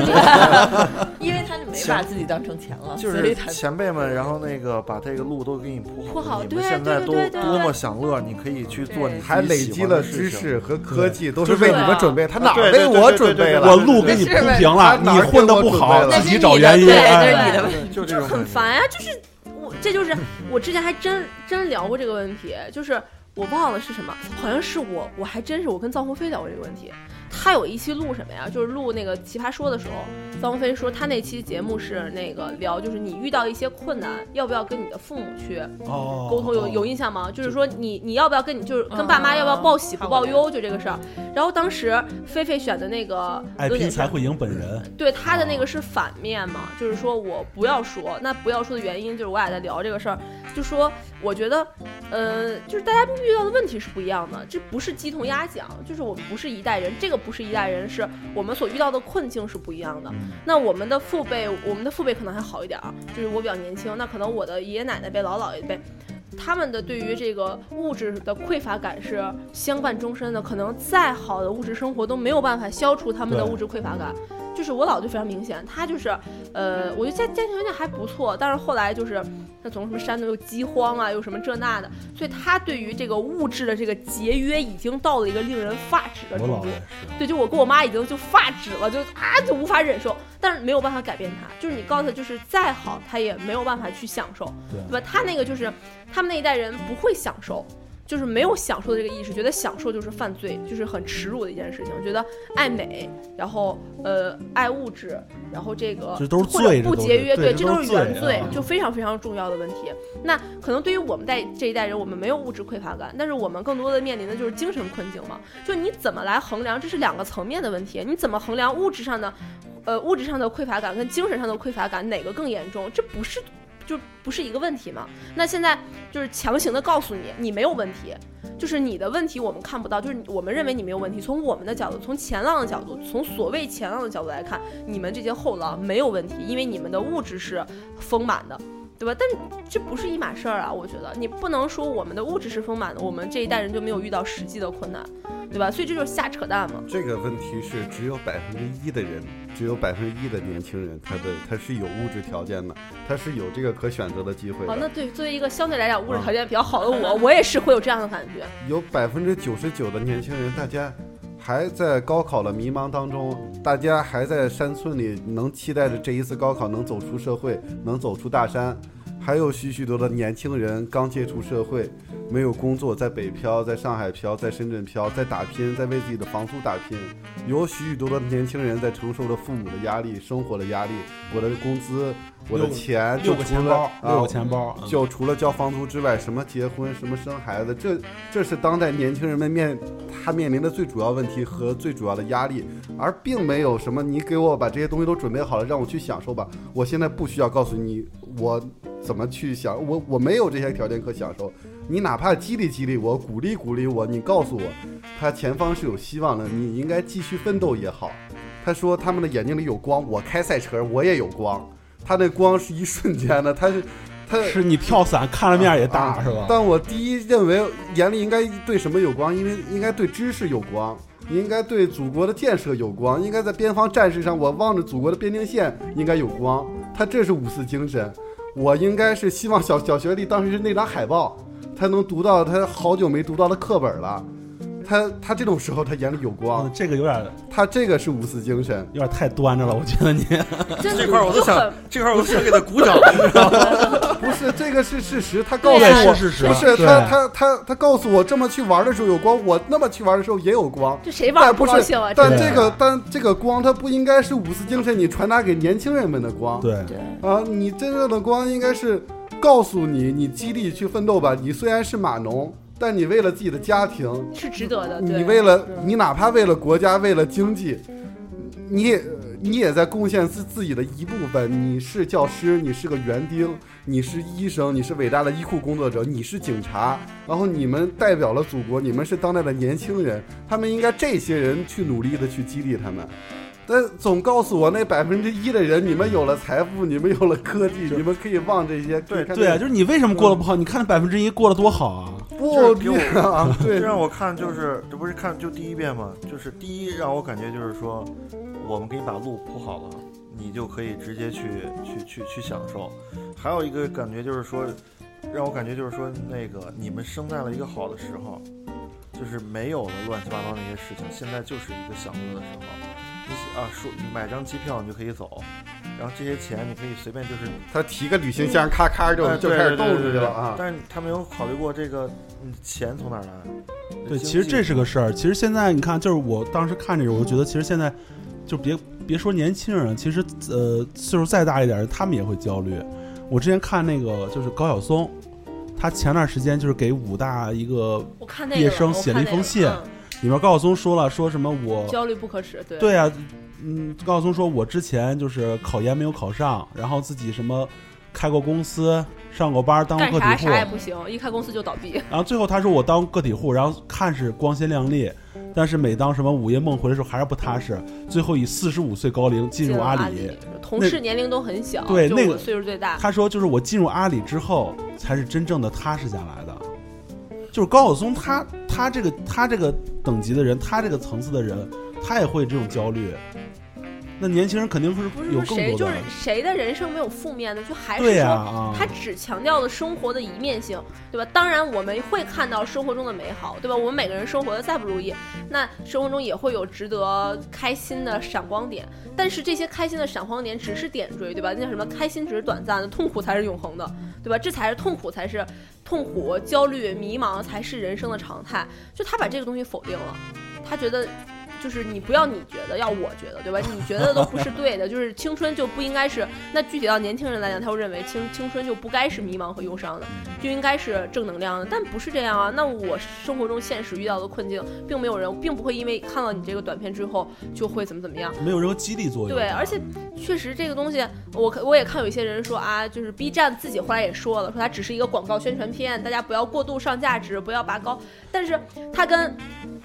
因为他就没把自己当成钱了，
就是前辈们，然后那个把这个路都给你铺
好，
你们现在都多么享乐，你可以去做，你
还累积了知识和科技，都是为你们准备。他哪为我准备了？
我路给你铺平了，你混的不好，自己找原因。
对，这是你的问
题，
就很烦呀。就是我，这就是我之前还真真聊过这个问题，就是我忘了是什么，好像是我，我还真是我跟臧鸿飞聊过这个问题。他有一期录什么呀？就是录那个奇葩说的时候，张飞说他那期节目是那个聊，就是你遇到一些困难，要不要跟你的父母去沟通？有有印象吗？就是说你你要不要跟你就是跟爸妈要不要报喜不报忧？就这个事儿。然后当时菲菲选的那个
爱拼才会赢本人，
对他的那个是反面嘛？就是说我不要说，那不要说的原因就是我俩在聊这个事儿，就说我觉得，呃，就是大家遇到的问题是不一样的，这不是鸡同鸭讲，就是我们不是一代人，这个。不是一代人，是我们所遇到的困境是不一样的。那我们的父辈，我们的父辈可能还好一点啊，就是我比较年轻，那可能我的爷爷奶奶辈、老姥爷辈，他们的对于这个物质的匮乏感是相伴终身的。可能再好的物质生活都没有办法消除他们的物质匮乏感。就就是我姥就非常明显，她就是，呃，我觉得家家庭条件还不错，但是后来就是那从什么山东又饥荒啊，又什么这那的，所以她对于这个物质的这个节约已经到了一个令人发指的程度对，就我跟我妈已经就发指了，就啊就无法忍受，但是没有办法改变她，就是你告诉她就是再好，她也没有办法去享受，
对
对吧？她那个就是他们那一代人不会享受。就是没有享受的这个意识，觉得享受就是犯罪，就是很耻辱的一件事情。觉得爱美，然后呃爱物质，然后这个
这都是
或者不节约，
对这
这都是原罪
啊，
就非常非常重要的问题。那可能对于我们代这一代人，我们没有物质匮乏感，但是我们更多的面临的就是精神困境嘛。就你怎么来衡量，这是两个层面的问题。你怎么衡量物质上的，呃，物质上的匮乏感跟精神上的匮乏感哪个更严重？这不是就不是一个问题嘛？那现在就是强行的告诉你，你没有问题。就是你的问题我们看不到，就是我们认为你没有问题。从我们的角度，从前浪的角度，从所谓前浪的角度来看，你们这些后浪没有问题，因为你们的物质是丰满的，对吧？但这不是一码事儿啊，我觉得你不能说我们的物质是丰满的，我们这一代人就没有遇到实际的困难，对吧？所以这就是瞎扯淡嘛。
这个问题是只有百分之一的人，只有百分之一的年轻人，他的他是有物质条件的，他是有这个可选择的机会
哦，那。对作为一个相对来讲物质条件比较好的我，我也是会有这样的感觉。
有百分之九十九的年轻人，大家还在高考的迷茫当中，大家还在山村里，能期待着这一次高考能走出社会，能走出大山。还有许许多的年轻人刚接触社会，没有工作，在北漂，在上海漂，在深圳漂，在打拼，在为自己的房租打拼。有许许多的年轻人在承受着父母的压力、生活的压力。我的工资，我的钱，
六
就除了
个钱包，
啊
六个钱包，嗯
就除了交房租之外，什么结婚，什么生孩子，这这是当代年轻人们面他面临的最主要问题和最主要的压力，而并没有什么你给我把这些东西都准备好了，让我去享受吧。我现在不需要告诉你我怎么去享，我我没有这些条件可享受。你哪怕激励激励我，鼓励鼓励我，你告诉我，他前方是有希望的，你应该继续奋斗也好。他说他们的眼睛里有光，我开赛车我也有光，他那光是一瞬间的，他是 他
是你跳伞看了面也大
啊
是吧？
但我第一认为眼里应该对什么有光？因为应该对知识有光，应该对祖国的建设有光，应该在边防战士上，我望着祖国的边境线应该有光。他这是五四精神，我应该是希望小小学弟当时是那张海报，他能读到他好久没读到的课本了。他他这种时候他眼里有光
嗯，这个有点
他这个是五四精神。
有点太端着了，我觉得你。
这块我都想，这块我都想给他鼓掌，你知道吗？
不是这个是事实，他告诉我
是事实
不是他他他他告诉我这么去玩的时候有光，我那么去玩的时候也有光。
这谁玩
但不
高兴啊？，
但
真的
这个但这个光，它不应该是五四精神你传达给年轻人们的光。
对。
啊，你真正的光应该是告诉你，你激励去奋斗吧。你虽然是码农，但你为了自己的家庭，
是值得的。
你为了你哪怕为了国家，为了经济，你也你也在贡献自自己的一部分。你是教师，你是个园丁，你是医生，你是伟大的医护工作者，你是警察，然后你们代表了祖国，你们是当代的年轻人，他们应该这些人去努力的去激励他们。但总告诉我那百分之一的人，你们有了财富，你们有了科技，你们可以忘这些。
对
对啊，就是你为什么过得不好？你看那百分之一过得多好啊！
不
给我
啊，对
这，让我看就是这不是看就第一遍嘛，就是第一让我感觉就是说，我们给你把路铺好了，你就可以直接去去去去享受。还有一个感觉就是说，让我感觉就是说那个你们生在了一个好的时候，就是没有了乱七八糟那些事情，现在就是一个享乐的时候。你啊，说你买张机票你就可以走，然后这些钱你可以随便就是
他提个旅行箱，咔咔就就开始动出去了啊。
但是他没有考虑过这个，嗯，钱从哪儿来？
对，其实这是个事儿。其实现在你看，就是我当时看这个，我就觉得其实现在就别别说年轻人，其实呃岁数再大一点的，他们也会焦虑。我之前看那个就是高晓松，他前段时间就是给武大一个
我看那个了我
叶生写了
看那个
一封信
嗯
里面高晓松说了说什么我
焦虑不可耻，对
对啊，嗯，高晓松说我之前就是考研没有考上，然后自己什么开过公司，上过班，当过个体户，
啥也不行，一开公司就倒闭。
然后最后他说我当个体户，然后看似光鲜亮丽，但是每当什么午夜梦回的时候还是不踏实，最后以四十五岁高龄进入阿里。
同事年龄都很小，
对那个
岁数最大。
他说就是我进入阿里之后才是真正的踏实下来的。就是高晓松他他这个他这个等级的人，他这个层次的人，他也会这种焦虑。那年轻人肯定是
不是
有
谁就是。谁的人生没有负面的，就还是说
啊
他只强调了生活的一面性，对吧？当然我们会看到生活中的美好，对吧？我们每个人生活的再不如意，那生活中也会有值得开心的闪光点。但是这些开心的闪光点只是点缀，对吧？那叫什么？开心只是短暂的，痛苦才是永恒的，对吧？这才是痛苦，才是痛苦、焦虑、迷茫才是人生的常态。就他把这个东西否定了，他觉得。就是你不要你觉得，要我觉得，对吧？你觉得都不是对的，就是青春就不应该是。那具体到年轻人来讲，他会认为青青春就不该是迷茫和忧伤的，就应该是正能量的。但不是这样啊。那我生活中现实遇到的困境，并没有人，并不会因为看到你这个短片之后就会怎么怎么样。
没有任何激励作用。
对，而且确实这个东西，我可我也看有一些人说啊，就是 B 站自己后来也说了，说它只是一个广告宣传片，大家不要过度上价值，不要拔高。但是它跟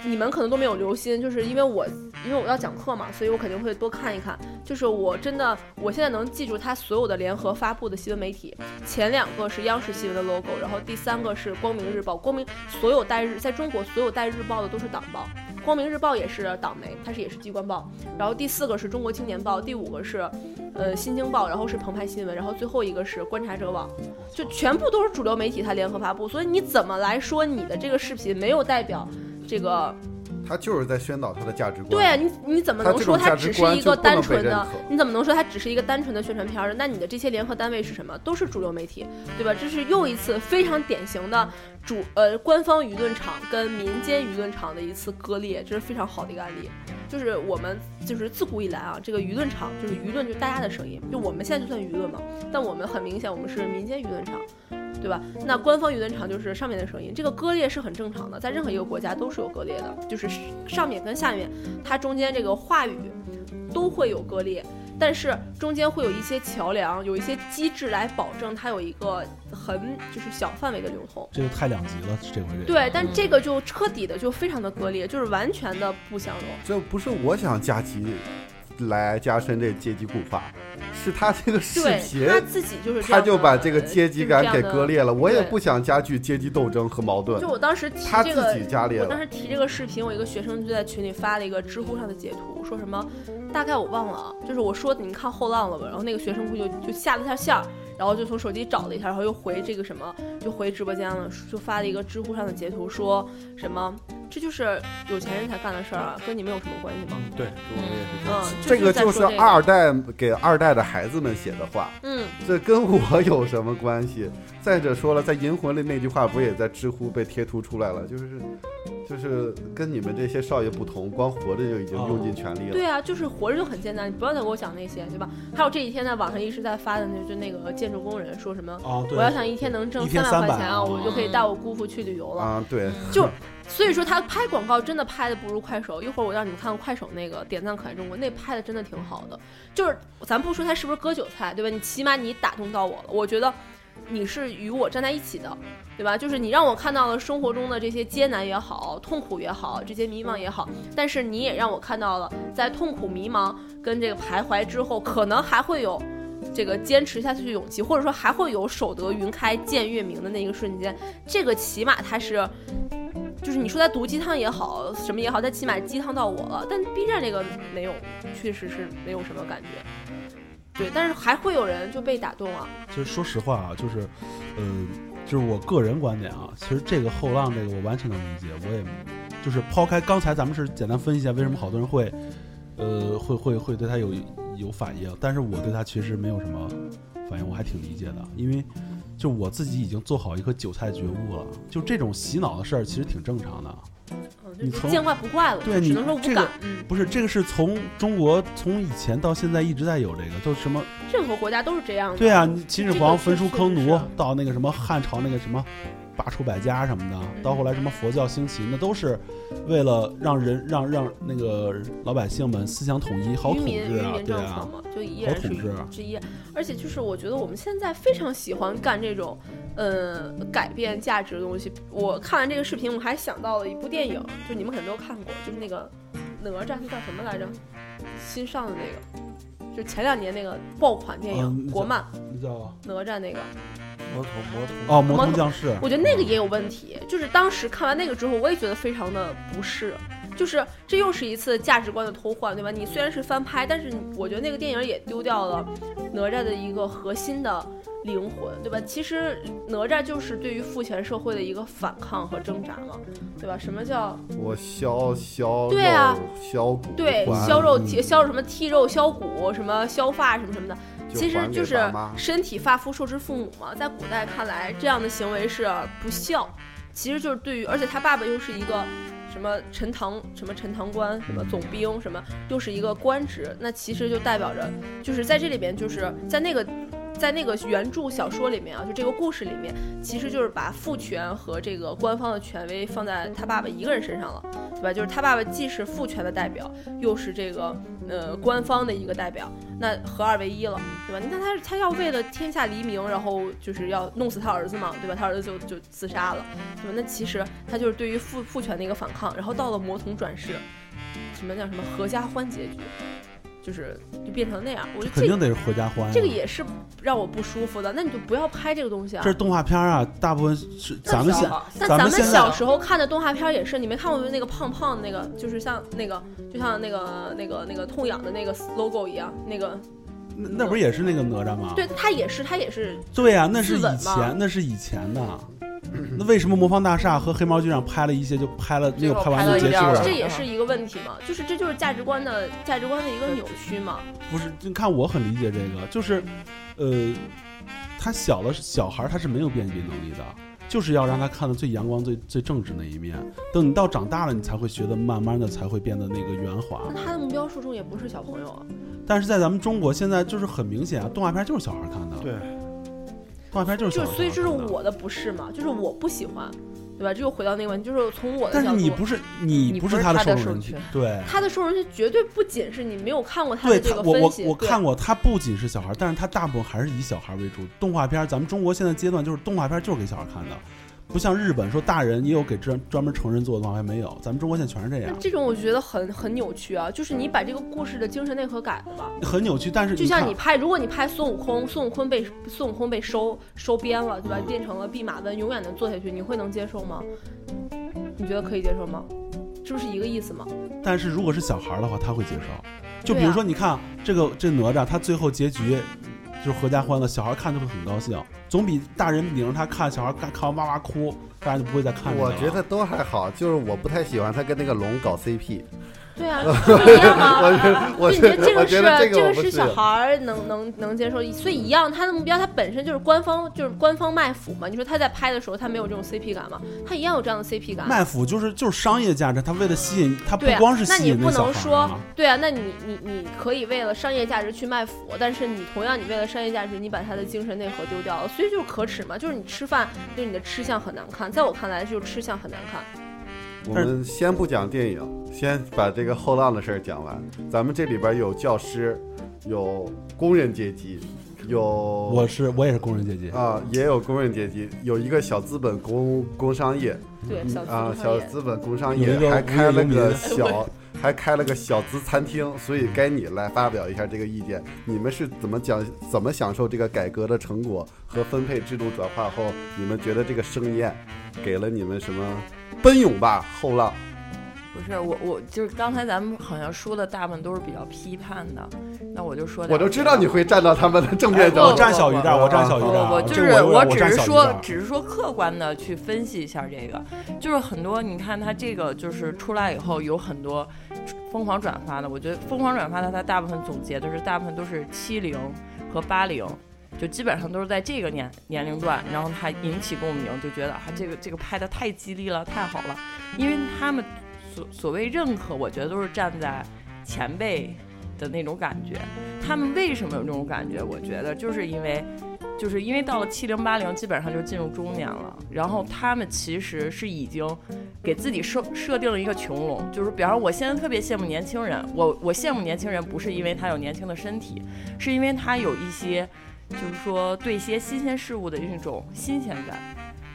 你们可能都没有留心，就是因为我因为我要讲课嘛，所以我肯定会多看一看。就是我真的我现在能记住它所有的联合发布的新闻媒体，前两个是央视新闻的 logo，然后第三个是光明日报。光明所有带日在中国所有带日报的都是党报。光明日报也是党媒，它是也是机关报。然后第四个是中国青年报，第五个是，呃，新京报，然后是澎湃新闻，然后最后一个是观察者网，就全部都是主流媒体它联合发布。所以你怎么来说你的这个视频没有代表这个？
他就是在宣导他的价值观。
对啊，你你怎么能说它只是一个单纯的？你怎么能说它只是一个单纯的宣传片儿？那你的这些联合单位是什么？都是主流媒体，对吧？这是又一次非常典型的主呃官方舆论场跟民间舆论场的一次割裂，这是非常好的一个案例。就是我们就是自古以来啊，这个舆论场就是舆论，就是大家的声音。就我们现在就算舆论嘛，但我们很明显我们是民间舆论场。对吧？那官方舆论场就是上面的声音，这个割裂是很正常的，在任何一个国家都是有割裂的，就是上面跟下面，它中间这个话语都会有割裂，但是中间会有一些桥梁，有一些机制来保证它有一个很就是小范围的流通。
这个太两极了，这回这
对，但这个就彻底的就非常的割裂，就是完全的不相容。
这不是我想加急。来加深这阶级固化，是他这个视频，
他自己就是
他就把这个阶级感给割裂了。我也不想加剧阶级斗争和矛盾。
就我当时提
他
这个，
自己加裂
我当时提这个视频，我一个学生就在群里发了一个知乎上的截图，说什么大概我忘了啊，就是我说你们看后浪了吧，然后那个学生不就就下了一下线儿，然后就从手机找了一下，然后又回这个什么，就回直播间了，就发了一个知乎上的截图，说什么。这就是有钱人才干的事儿啊，跟你们有什么关系吗？
对，跟我们也是
这样。嗯，
这个
就是
二代给二代的孩子们写的话。
嗯，
这跟我有什么关系？再者说了，在《银魂》里那句话不也在知乎被贴图出来了？就是，就是跟你们这些少爷不同，光活着就已经用尽全力了。
对啊，就是活着就很艰难，你不要再给我讲那些，对吧？还有这几天在网上一直在发的，那就那个建筑工人说什么，我要想一天能挣
三
万块钱啊，我就可以带我姑父去旅游了。
啊，对，
就。所以说他拍广告真的拍的不如快手。一会儿我让你们看快手那个点赞可爱中国，那拍的真的挺好的。就是咱不说他是不是割韭菜，对吧？你起码你打动到我了，我觉得你是与我站在一起的，对吧？就是你让我看到了生活中的这些艰难也好，痛苦也好，这些迷茫也好，但是你也让我看到了在痛苦、迷茫跟这个徘徊之后，可能还会有这个坚持下去的勇气，或者说还会有守得云开见月明的那一个瞬间。这个起码它是。就是你说他毒鸡汤也好，什么也好，他起码鸡汤到我了。但 B 站这个没有，确实是没有什么感觉。对，但是还会有人就被打动啊。
其实说实话啊，就是，呃，就是我个人观点啊，其实这个后浪这个我完全能理解。我也就是抛开刚才咱们是简单分析一下为什么好多人会，呃，会会会对他有有反应，但是我对他其实没有什么反应，我还挺理解的，因为。就我自己已经做好一颗韭菜觉悟了，就这种洗脑的事儿其实挺正常的。
你见怪不怪了，
对，
只能说
无感。不是这个是从中国从以前到现在一直在有这个，就什么
任何国家都是这样的。
对啊，秦始皇焚书坑儒，到那个什么汉朝那个什么。罢黜百家什么的，到后来什么佛教兴起，那都是为了让人让让那个老百姓们思想统一，好统治啊，对啊，
就依然是之一。而且就是我觉得我们现在非常喜欢干这种，呃，改变价值的东西。我看完这个视频，我还想到了一部电影，就你们可能都看过，就是那个哪吒，那叫什么来着？新上的那个，就前两年那个爆款电影，国漫，
叫
哪吒那个。
魔童魔童
哦，魔童降世，
我觉得那个也有问题。就是当时看完那个之后，我也觉得非常的不适。就是这又是一次价值观的偷换，对吧？你虽然是翻拍，但是我觉得那个电影也丢掉了哪吒的一个核心的灵魂，对吧？其实哪吒就是对于父权社会的一个反抗和挣扎嘛，对吧？什么叫
我削削
对啊
削骨
对削肉剔削什么剔肉削骨什么削发什么什么的，其实就是身体发肤受之父母嘛。在古代看来，这样的行为是不孝，其实就是对于，而且他爸爸又是一个什么陈塘什么陈塘关什么总兵什么，又是一个官职，那其实就代表着，就是在这里边，就是在那个。在那个原著小说里面啊，就这个故事里面，其实就是把父权和这个官方的权威放在他爸爸一个人身上了，对吧？就是他爸爸既是父权的代表，又是这个呃官方的一个代表，那合二为一了，对吧？你看他他要为了天下黎明，然后就是要弄死他儿子嘛，对吧？他儿子就就自杀了，对吧？那其实他就是对于父父权的一个反抗，然后到了魔童转世，什么叫什么合家欢结局，就是就变成那样，我觉得
肯定得是合家欢、啊。
这个也是让我不舒服的，那你就不要拍这个东西啊
这。是动画片啊，大部分是咱们小
但咱们小时候看的动画片也是，你没看过那个胖胖的那个，就是像那个，就像那个那个那个痛痒的那个 logo 一样，那个，
那那不是也是那个哪吒吗？
对，他也是，他也是，
对呀、那是以前，那是以前的。那为什么魔方大厦和黑猫警长拍了一些就拍了没有拍完就结束了？
这也是一个问题嘛，就是这就是价值观的价值观的一个扭曲嘛。
不是，你看我很理解这个，就是，呃，他小的小孩儿他是没有辨别能力的，就是要让他看到最阳光、最最正直那一面。等你到长大了，你才会学得慢慢的才会变得那个圆滑。
那他的目标受众也不是小朋友啊，
但是在咱们中国现在就是很明显啊，动画片就是小孩儿看的，
对，
动画片就是
所以这是我的不是嘛，就是我不喜欢，对吧？这又回到那个问题，就是从我的
但是
角度，
你不是你
你
不他的
不是他的
受众人群，对。
他的受众人群绝对不仅是你没有看过他的这个
我我
分析，我
我看过，他不仅是小孩儿，但是他大部分还是以小孩儿为主。动画片儿，咱们中国现在阶段就是动画片儿就是给小孩儿看的，不像日本说大人也有给专专门成人做的动画片没有，咱们中国现在全是这样，
那这种我觉得很很扭曲啊，就是你把这个故事的精神内核改了吧。
很扭曲。但是
就像你拍，如果你拍孙悟空，孙悟空被孙悟空被收收编了，对吧？变成了弼马温，永远能做下去，你会能接受吗？你觉得可以接受吗？是不是一个意思吗？
但是如果是小孩儿的话，他会接受。就比如说，你看这个这哪吒，他最后结局就是合家欢乐，小孩看就会很高兴，总比大人领着他看，小孩看看完哇哇哭，大家就不会再看。
我觉得都还好，就是我不太喜欢他跟那个龙搞 CP。
对啊，不一样吗？
我觉得，我
就
觉得，我
你觉得这个是
这
个是小孩儿能能能接受，所以一样，他的目标他本身就是官方就是官方卖腐嘛。你说他在拍的时候他没有这种 CP 感吗？他一样有这样的 CP 感。
卖腐就是就是商业价值，他为了吸引，他不光是
那你不
吸引小孩儿
能说
啊。
对啊，那你你你可以为了商业价值去卖腐，但是你同样你为了商业价值，你把他的精神内核丢掉了，所以就是可耻嘛。就是你吃饭，就是你的吃相很难看，在我看来就是吃相很难看。
我们先不讲电影，先把这个后浪的事儿讲完。咱们这里边有教师，有工人阶级，有
我是我也是工人阶级，
啊，也有工人阶级，有一个小资本工工商业
对，小资
啊，小资本工商业还开了个小，还开了个小资餐厅，所以该你来发表一下这个意见。你们是怎么讲，怎么享受这个改革的成果和分配制度转化后，你们觉得这个盛宴给了你们什么？奔涌吧，后浪！
不是我，我就是刚才咱们好像说的大部分都是比较批判的，那我就说
我都知道你会站到他们的正面
哎。
我站小鱼站，我站小鱼
不
站，
不不，就是
我
只
站小鱼
是说，只是说客观的去分析一下这个，就是很多你看他这个就是出来以后有很多疯狂转发的，我觉得疯狂转发的他大部分总结的是大部分都是七零和八零。就基本上都是在这个年年龄段，然后他引起共鸣，就觉得啊，这个这个拍的太激励了，太好了，因为他们所所谓认可，我觉得都是站在前辈的那种感觉。他们为什么有这种感觉？我觉得就是因为，就是因为到了七零八零，基本上就进入中年了。然后他们其实是已经给自己设设定了一个穹隆，就是比方，我现在特别羡慕年轻人，我我羡慕年轻人不是因为他有年轻的身体，是因为他有一些，就是说对一些新鲜事物的一种新鲜感。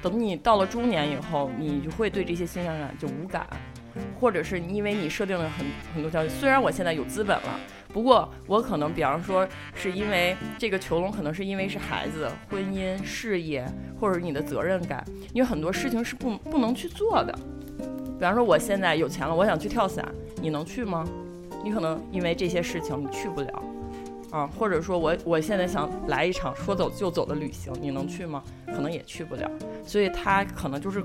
等你到了中年以后，你就会对这些新鲜感就无感。或者是因为你设定了很很多条件，虽然我现在有资本了，不过我可能比方说是因为这个囚笼，可能是因为是孩子、婚姻、事业，或者你的责任感，你有很多事情是不不能去做的。比方说我现在有钱了，我想去跳伞，你能去吗？你可能因为这些事情你去不了。啊，或者说我我现在想来一场说走就走的旅行，你能去吗？可能也去不了，所以他可能就是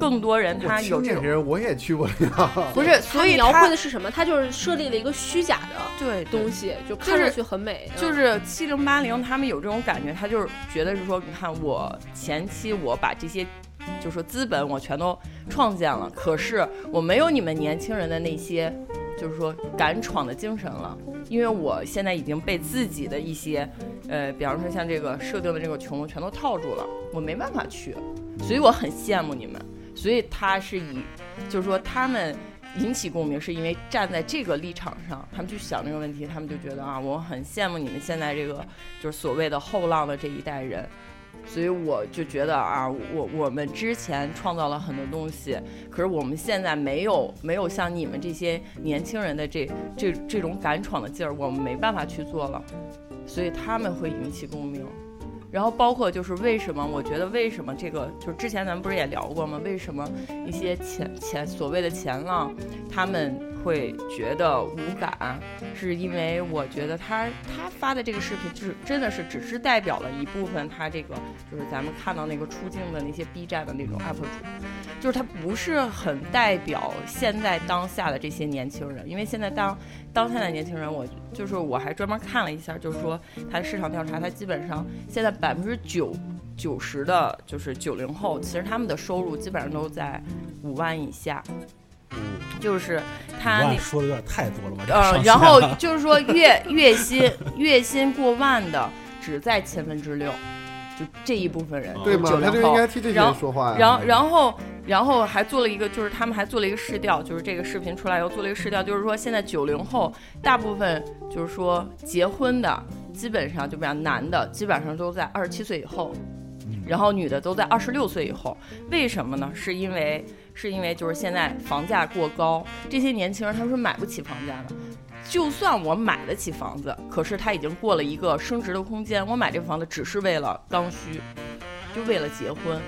更多人他有这种
人我也去不了，
不是，所以
描绘的是什么？他就是设立了一个虚假的
对
东西，就看上去很美。
就是七零八零他们有这种感觉，他就是觉得是说，你看我前期我把这些就是说资本我全都创建了，可是我没有你们年轻人的那些就是说敢闯的精神了。因为我现在已经被自己的一些，呃，比方说像这个设定的这个穷全都套住了，我没办法去，所以我很羡慕你们。所以他是以，就是说他们引起共鸣，是因为站在这个立场上，他们去想这个问题，他们就觉得啊，我很羡慕你们现在这个就是所谓的后浪的这一代人。所以我就觉得啊，我我们之前创造了很多东西，可是我们现在没有没有像你们这些年轻人的这这这种敢闯的劲儿，我们没办法去做了，所以他们会引起共鸣。然后包括就是为什么？我觉得为什么这个就是之前咱们不是也聊过吗？为什么一些前前所谓的前浪，他们会觉得无感？是因为我觉得他他发的这个视频，就是真的是只是代表了一部分他这个就是咱们看到那个出镜的那些 B 站的那种 UP 主，就是他不是很代表现在当下的这些年轻人，因为现在当当下的年轻人，我就是我还专门看了一下，就是说他的市场调查，他基本上现在。百分之九九十的，就是九零后，其实他们的收入基本上都在五万以下。
嗯，
就是他那
说的有点太多了吧？
呃，然后就是说月月薪月薪过万的只在千分之六，就这一部分人。
对吗？他就应该替这些人说话呀。
然后，然后，然后还做了一个，就是他们还做了一个试调，就是这个视频出来以后做了一个试调，就是说现在九零后大部分就是说结婚的。基本上就比方男的，基本上都在二十七岁以后，然后女的都在二十六岁以后。为什么呢？是因为是因为就是现在房价过高，这些年轻人他们是买不起房价的。就算我买得起房子，可是他已经过了一个升值的空间。我买这个房子只是为了刚需，就为了结婚，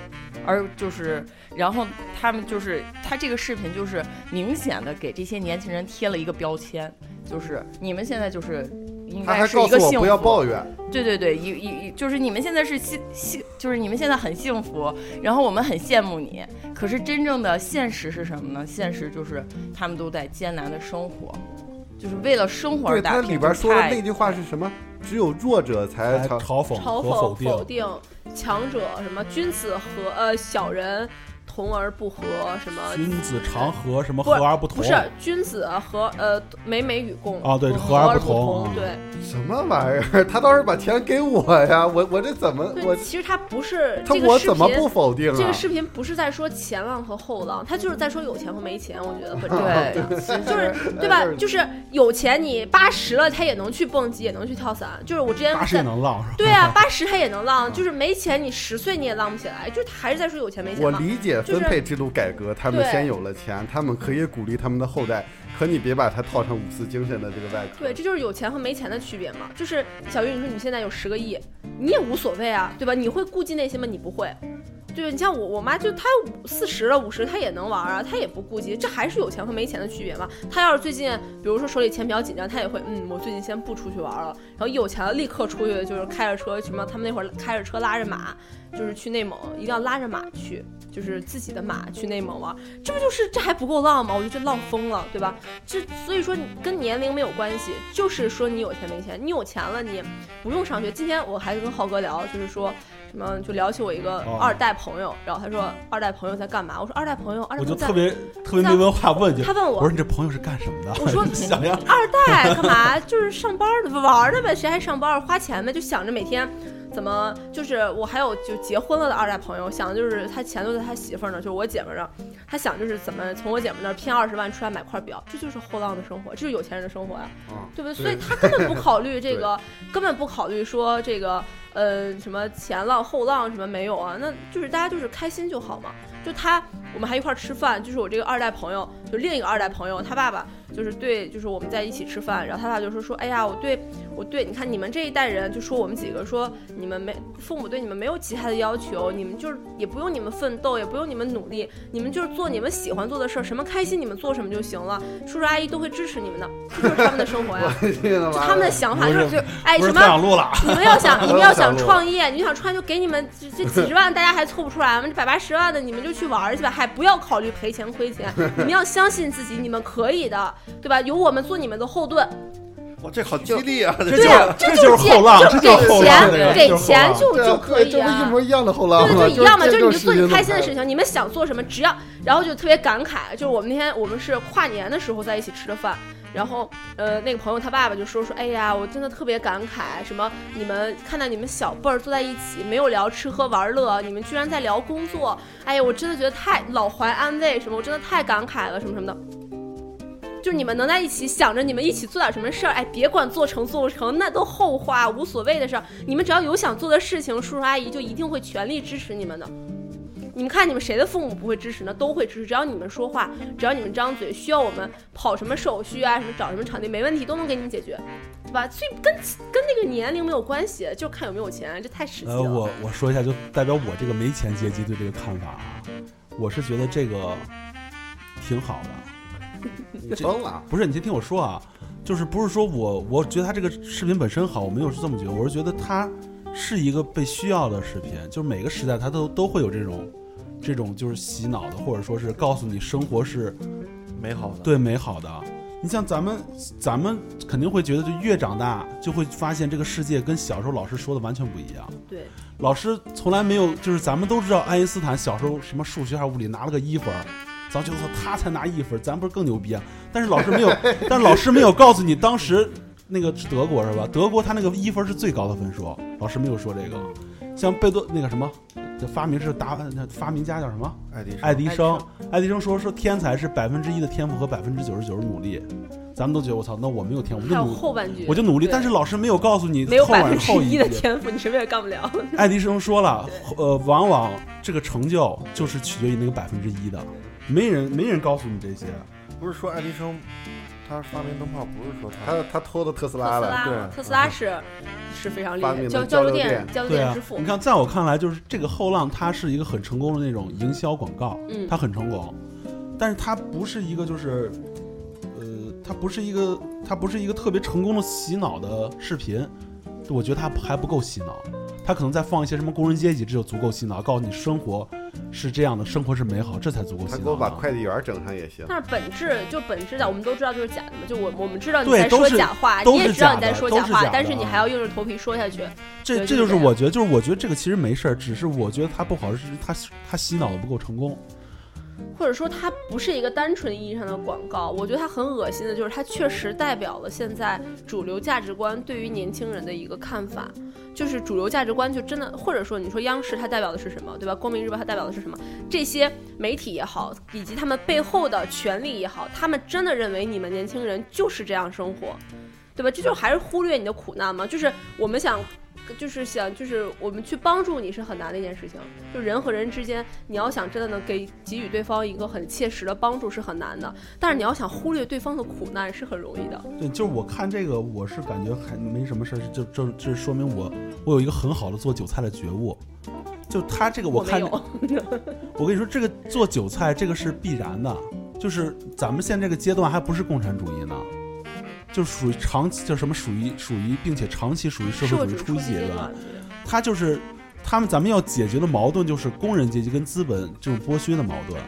而就是，然后他们就是他这个视频就是明显的给这些年轻人贴了一个标签，就是你们现在就是。应该是一个幸福。
不要抱怨。
对对对，一一就是你们现在是幸幸，就是你们现在很幸福，然后我们很羡慕你。可是真正的现实是什么呢？现实就是他们都在艰难的生活，就是为了生活而打拼。
他里边说的那句话是什么？只有弱者才
嘲讽、
嘲
讽、
否定强者，什么君子和呃小人。同而不和，什么
君子常和，什么和而不同？
不是君子和呃美美与共
啊，对
和
而
不同，对
什么玩意儿？他倒是把钱给我呀，我我这怎么我？
其实他不是
他我怎么不否定？
这个视频不是在说前浪和后浪，他就是在说有钱和没钱。我觉得本
质
就是对吧？就是有钱你八十了，他也能去蹦极，也能去跳伞。就是我之前
八十也能浪是吧？
对啊，八十他也能浪。就是没钱，你十岁你也浪不起来。就是他还是在说有钱没钱。
我理解。分配制度改革，他们先有了钱，他们可以鼓励他们的后代。可你别把它套上五四精神的这个外壳。
对，这就是有钱和没钱的区别嘛。就是小玉，你说你现在有十个亿，你也无所谓啊，对吧？你会顾忌那些吗？你不会。对，你像我，我妈就她四十了，五十她也能玩啊，她也不顾及，这还是有钱和没钱的区别嘛。她要是最近，比如说手里钱比较紧张，她也会，嗯，我最近先不出去玩了。然后有钱了，立刻出去，就是开着车，什么他们那会儿开着车拉着马，就是去内蒙，一定要拉着马去，就是自己的马去内蒙玩。这不就是这还不够浪吗？我觉得这浪疯了，对吧？这所以说跟年龄没有关系，就是说你有钱没钱，你有钱了你不用上学。今天我还跟浩哥聊，就是说。什么就聊起我一个二代朋友，然后他说二代朋友在干嘛？我说二代朋友，二代朋友
我就特别特别没文化，问句，
他问我，
我说你这朋友是干什么的？
我说
想呀，
二代干嘛？就是上班的，玩的呗，谁还上班花钱呗？就想着每天。怎么就是我还有就结婚了的二代朋友，想的就是他钱都在他媳妇儿那，就是我姐们儿那，他想就是怎么从我姐们儿那骗二十万出来买块表，这就是后浪的生活，这就是有钱人的生活呀，对不对？所以他根本不 考虑这个，根本不考虑说这个呃什么前浪后浪什么没有啊，那就是大家就是开心就好嘛。就他我们还一块儿吃饭，就是我这个二代朋友，就另一个二代朋友，他爸爸。就是对，就是我们在一起吃饭，然后他爸就说说，哎呀，我对我对，你看你们这一代人，就说我们几个说你们没父母对你们没有其他的要求，你们就是也不用你们奋斗，也不用你们努力，你们就是做你们喜欢做的事儿，什么开心你们做什么就行了，叔叔阿姨都会支持你们的，这就是他们的生活呀。就他们的想法就是就哎什么你们要想，你们要想创业，你们想创业就给你们这这几十万，大家还凑不出来，我们这百八十万的你们就去玩去吧，还不要考虑赔钱亏钱，你们要相信自己，你们可以的，对吧？有我们做你们的后盾，
哇，这好激励啊！
这
这
对呀，
这
就
就是后浪，这
就
就是
给
后浪，
给钱就就可以
对这不一
啊。
模一样的后浪吗？
对对对，一样嘛，就是你就做你开心的
事
事情，你们想做什么，只要，然后就特别感慨，就是我们那天我们是跨年的时候在一起吃的饭，然后呃那个朋友他爸爸就说说，哎呀，我真的特别感慨，什么你们看到你们小辈儿坐在一起，没有聊吃喝玩乐，你们居然在聊工作，哎呀，我真的觉得太老怀安慰，什么我真的太感慨了，什么什么的。就是你们能在一起想着你们一起做点什么事儿，哎，别管做成做不成，那都后话，无所谓的事儿。你们只要有想做的事情，叔叔阿姨就一定会全力支持你们的。你们看，你们谁的父母不会支持呢？都会支持，只要你们说话，只要你们张嘴，需要我们跑什么手续啊，什么找什么场地，没问题，都能给你们解决，对吧？所以跟跟那个年龄没有关系，就看有没有钱，这太实际
呃，
了。
我我说一下，就代表我这个没钱阶级对这个看法啊，我是觉得这个挺好的。
你 疯了？
不是，你先听我说啊，就是不是说我我觉得他这个视频本身好，我没有是这么觉得，我是觉得它是一个被需要的视频，就是每个时代它都都会有这种这种就是洗脑的，或者说是告诉你生活是
美好的，
对美好的。你像咱们，咱们肯定会觉得，就越长大就会发现这个世界跟小时候老师说的完全不一样。
对，
老师从来没有，就是咱们都知道爱因斯坦小时候什么数学还是物理拿了个一分儿，咱就说他才拿一分，咱不是更牛逼啊？但是老师没有，但是老师没有告诉你当时那个是德国是吧？德国他那个一分是最高的分数，老师没有说这个。像贝多那个什么，这发明是达那发明家叫什么？
爱迪生
爱迪生，爱迪生说说天才是百分之一的天赋和百分之九十九的努力，咱们都觉得我操，那我没有天赋，我就努
后半句，
我就努力，但是老师没有告诉你
没有
后晚
百分之一的天赋，你什么也干不了。
爱迪生说了，呃，往往这个成就就是取决于那个百分之一的，没人没人告诉你这些。
不是说爱迪生他发明灯泡，不是说他
他他偷的特斯拉了，
拉，
对。
特斯拉是是非常厉害，
的
交
交流
流电
电。
交流电之父，
你。看，在我看来，就是这个后浪，它是一个很成功的那种营销广告，
嗯。
它很成功，但是它不是一个就是，呃，它不是一个，它不是一个特别成功的洗脑的视频，我觉得它还不够洗脑，它可能在放一些什么工人阶级，这就足够洗脑，告诉你生活是这样的，生活是美好，这才足够洗脑。
他给我把快递员整上也行。
但是本质就本质的，我们都知道就是假的嘛。就我我们知道你在说假话，你也知道你在说假话，
是假
但是你还要硬着头皮说下去。
这这
就是
我觉得，就是我觉得这个其实没事儿，只是我觉得他不好，是他他洗脑的不够成功。
或者说它不是一个单纯意义上的广告，我觉得它很恶心的，就是它确实代表了现在主流价值观对于年轻人的一个看法。就是主流价值观就真的，或者说你说央视它代表的是什么，对吧？光明日报它代表的是什么？这些媒体也好，以及他们背后的权利也好，他们真的认为你们年轻人就是这样生活，对吧？这就还是忽略你的苦难吗？就是我们想。就是想，就是我们去帮助你是很难的一件事情。就人和人之间，你要想真的能给给予对方一个很切实的帮助是很难的，但是你要想忽略对方的苦难是很容易的。
对，就是我看这个，我是感觉还没什么事儿，就就这说明我我有一个很好的做韭菜的觉悟。就他这个，
我
看
有，
我跟你说，这个做韭菜这个是必然的，就是咱们现在这个阶段还不是共产主义呢，就属于长期，就什么属于属于，并且长期属于社会主义初级阶段
段。，
它就是他们咱们要解决的矛盾，就是工人阶级跟资本这种剥削的矛盾。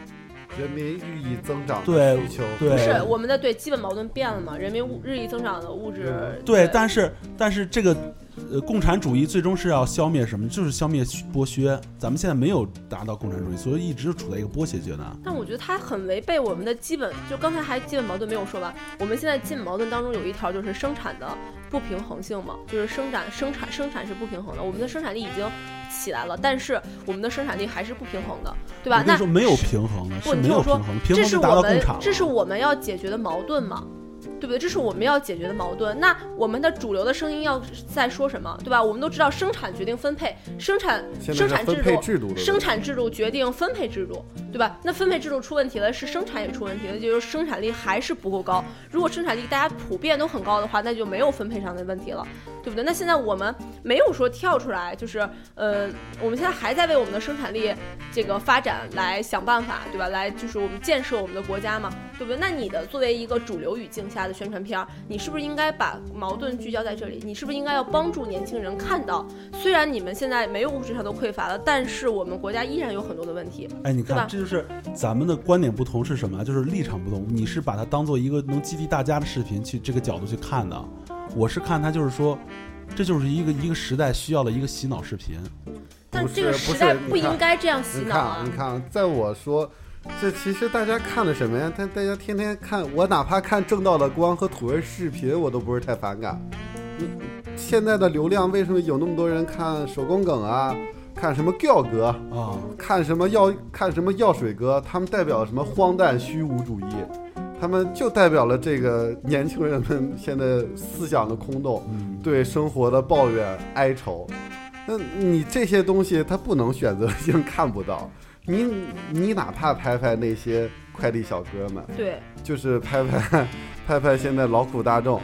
人民日益增长的
对
需求，
对
不是我们的对基本矛盾变了嘛？人民物日益增长的物质
对，但是但是这个呃，共产主义最终是要消灭什么？就是消灭剥削。咱们现在没有达到共产主义，所以一直处在一个剥削阶段。
但我觉得它很违背我们的基本，就刚才还基本矛盾没有说完。我们现在基本矛盾当中有一条就是生产的不平衡性嘛，就是生产生产生产是不平衡的。我们的生产力已经起来了，但是我们的生产力还是不平衡的，对吧？那
你说，没有平衡的，没有平衡，，平
这是
衡是达
我们
到共产了。
这是我们要解决的矛盾嘛？对不对？这是我们要解决的矛盾。那我们的主流的声音要在说什么，对吧？我们都知道生产决定分配，生产生产制度
制度
生产制度决定分配制度，对吧？那分配制度出问题了，是生产也出问题了，就是生产力还是不够高。如果生产力大家普遍都很高的话，那就没有分配上的问题了，对不对？那现在我们没有说跳出来，就是呃，我们现在还在为我们的生产力这个发展来想办法，对吧？来就是我们建设我们的国家嘛，对不对？那你的作为一个主流语境下的宣传片儿，你是不是应该把矛盾聚焦在这里？你是不是应该要帮助年轻人看到，虽然你们现在没有物质上的匮乏了，但是我们国家依然有很多的问题。
哎，你看，这就是咱们的观点不同是什么啊？就是立场不同。你是把它当做一个能激励大家的视频去这个角度去看的，我是看它就是说，这就是一个一个时代需要的一个洗脑视频。
但这个时代
不
应该这样洗
你看啊，
脑啊
你！看啊，在我说，这其实大家看的什么呀？但大家天天看，我哪怕看正道的光和土味视频，我都不是太反感。嗯现在的流量为什么有那么多人看手工梗啊？看什么吊哥，
啊，
看什么药，看什么药水哥，他们代表什么荒诞虚无主义？他们就代表了这个年轻人们 现在思想的空洞，
嗯，
对生活的抱怨、哀愁。那你这些东西，他不能选择性看不到。你你哪怕拍拍那些快递小哥们，
对，
就是拍拍拍拍现在劳苦大众，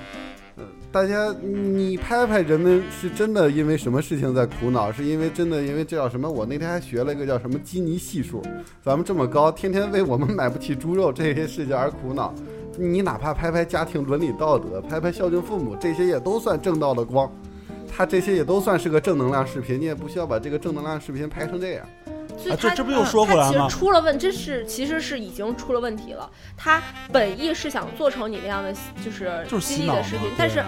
呃，大家你拍拍人们是真的因为什么事情在苦恼？是因为真的因为这叫什么？我那天还学了一个叫什么基尼系数，咱们这么高，天天为我们买不起猪肉这些事情而苦恼。你哪怕拍拍家庭伦理道德，拍拍孝敬父母，这些也都算正道的光。他这些也都算是个正能量视频，你也不需要把这个正能量视频拍成这样。
所以他
啊这这不又说回来
他其
吗
实出了问，这是其实是已经出了问题了。他本意是想做成你那样的，就是
就是
激励的视频，但是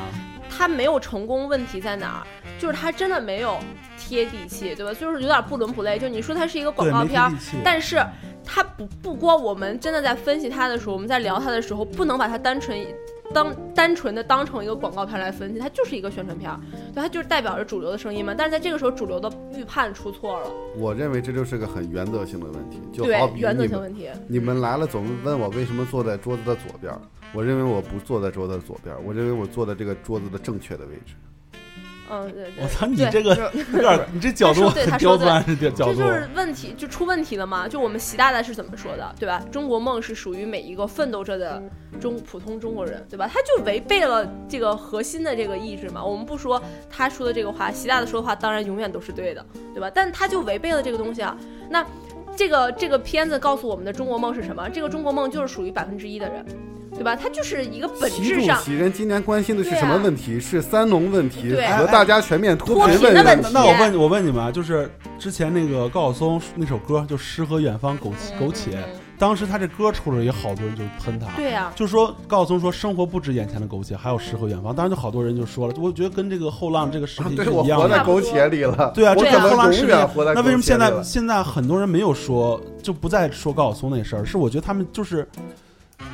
他没有成功，问题在哪儿？就是他真的没有贴地气，对吧？就是有点不伦不类。就你说它是一个广告片但是他不不光我们真的在分析他的时候，我们在聊他的时候，不能把它单纯当单纯的当成一个广告片来分析，它就是一个宣传片儿，对，它就是代表着主流的声音嘛。但是在这个时候，主流的预判出错了，
我认为这就是个很原则性的问题，就好比
原则性问题。
你们来了总问我为什么坐在桌子的左边儿，我认为我不坐在桌子的左边儿，我认为我坐在这个桌子的正确的位置。
嗯，对对。
我操，你
对
这个有点，你这角度很刁钻，这角度
这就是问题，就出问题了嘛？就我们习大大是怎么说的，对吧？中国梦是属于每一个奋斗着的中普通中国人，对吧？他就违背了这个核心的这个意志嘛。我们不说他说的这个话，习大大说的话当然永远都是对的，对吧？但他就违背了这个东西啊。那这个这个片子告诉我们的中国梦是什么？这个中国梦就是属于百分之一的人，对吧？它就是一个本
习主
质上
席人今年关心的是什么问题？是三农问题
对
和大家全面脱
脱
贫
问题。
那我问我问你们啊，就是之前那个高晓松那首歌，就《诗和远方》苟且苟且，当时他这歌出来，也好多人就喷他。
对呀、
就说高晓松说生活不止眼前的苟且，还有诗和远方。当然就好多人就说了，我觉得跟这个后浪这个视频
对
是一样的。
我活在苟且里了。
对啊，这
我可能
跟后浪视频
永远活在
那为什么现在现在很多人没有说，就不再说高晓松那事儿？是我觉得他们就是，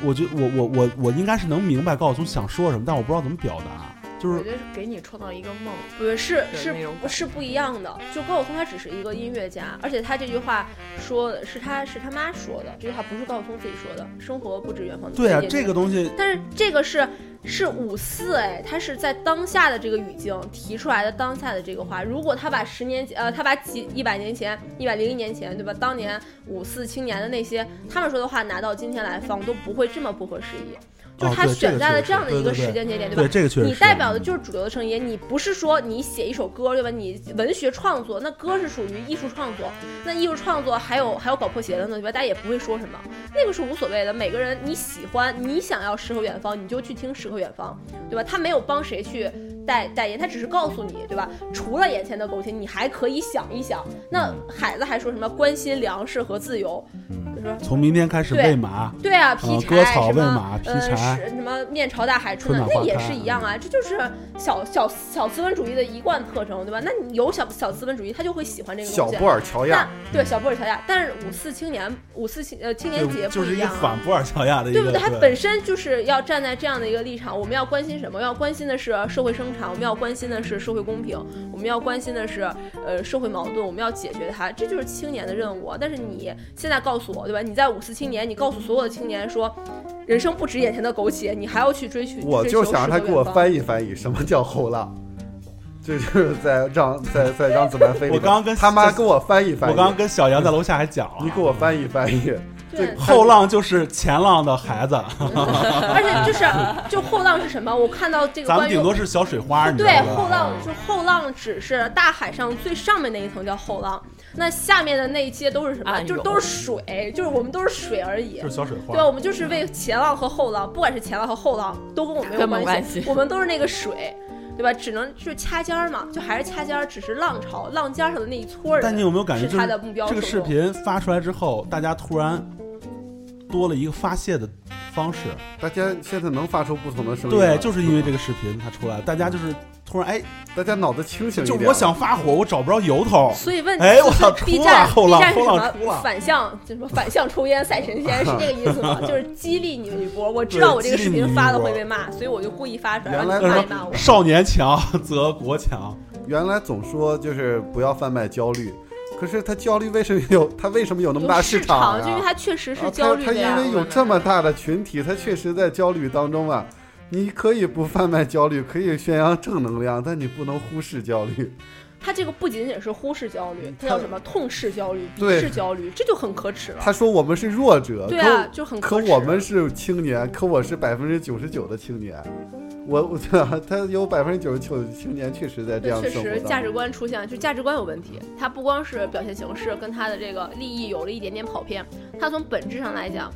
我觉得我我我我应该是能明白高晓松想说什么，但我不知道怎么表达。就是
我觉得是给你创造一个梦，
不是是是不一样的。就高晓松他只是一个音乐家，而且他这句话说的是他是他妈说的，这句话不是高晓松自己说的。生活不止远方的
对啊，这个东西
但是这个是是五四哎，他是在当下的这个语境提出来的当下的这个话。如果他把十年前呃，他把几一百年前、一百零一年前对吧，当年五四青年的那些他们说的话拿到今天来放，都不会这么不合时宜。就是他选在了这样的一个时间节点，吧？
对这个确实
你代表的就是主流的声音，你不是说你写一首歌，对吧？你文学创作，那歌是属于艺术创作，那艺术创作还有还有搞破鞋的呢，对吧？大家也不会说什么，那个是无所谓的。每个人你喜欢，你想要诗和远方，你就去听诗和远方，对吧？他没有帮谁去代代言，他只是告诉你，对吧？除了眼前的苟且，你还可以想一想。那海子还说什么关心粮食和自由，
从明天开始
对
喂马，
对啊，劈柴、
呃割草
什么
喂马劈
呃
柴
是什么面朝大海春
春
暖，那也
暖花开
是一样啊，这就是小小小资本主义的一贯特征，对吧？那你有小小资本主义，他就会喜欢这个东西。
小布尔乔亚，
对小布尔乔亚，但是五四青年五四青呃青年节
就是一个
不一样啊。
反布尔乔亚的一个，
对不对？他本身就是要站在这样的一个立场，我们要关心什么？要关心的是社会生产，我们要关心的是社会公平，我们要关心的是呃社会矛盾，我们要解决它，这就是青年的任务。但是你现在告诉我，对吧？你在五四青年，你告诉所有的青年说，人生不止眼前的苟且，你还要去追寻。
我就想让他给我翻
译。
翻译什么叫后浪。这就是在让在在让子弹飞。
我刚刚跟
他妈跟我翻译翻译，
我刚刚跟小杨在楼下还讲了，
你给我翻译翻译。
对，
后浪就是前浪的孩子，
而且就是就后浪是什么？我看到这个
咱们顶多是小水花，你知道
对？后浪，就后浪只是大海上最上面那一层叫后浪，那下面的那一些都是什么？就是都是水，就是我们都是水而已
就。是小水花。
对，我们就是为前浪和后浪，不管是前浪和后浪，都跟我们没有关
系
我们都是那个水，对吧？只能就是掐尖儿嘛，就还是掐尖儿，只是浪潮浪尖儿上的那一撮人。
但你有没有感觉，就是
是他的目标
这个视频发出来之后，大家突然多了一个发泄的方式。
大家现在能发出不同的声音了，
对，就是因为这个视频它出来，大家就是突然哎，
大家脑子清醒一点。
就我想发火，我找不着由头。
所以问
哎我操
就是 B
出
站
了后
B
浪
站是什
后浪出了
么反向，就什么反向抽烟赛神仙是这个意思吗？就是激励你们一波。我知道我这个视频发了会被骂，所以我就故意发出来，让
原来
你骂一骂我。
少年强则国强，
原来总说就是不要贩卖焦虑，可是他焦虑为什么有？他为什么有那么大
有市
场呀？
就因为他确实是
啊
焦虑
他他。因为有这么大的群体，他确实在焦虑当中啊。你可以不贩卖焦虑，可以宣扬正能量，但你不能忽视焦虑。
他这个不仅仅是忽视焦虑，他叫什么痛斥焦虑、鄙视焦虑，这就很可耻了。
他说我们是弱者，
对啊就很可耻
可我们是青年，可我是百分之九十九的青年。我我 他有百分之九十九的青年确实在这样
确。实价值观出现，就价值观有问题。他不光是表现形式跟他的这个利益有了一点点跑偏，他从本质上来讲，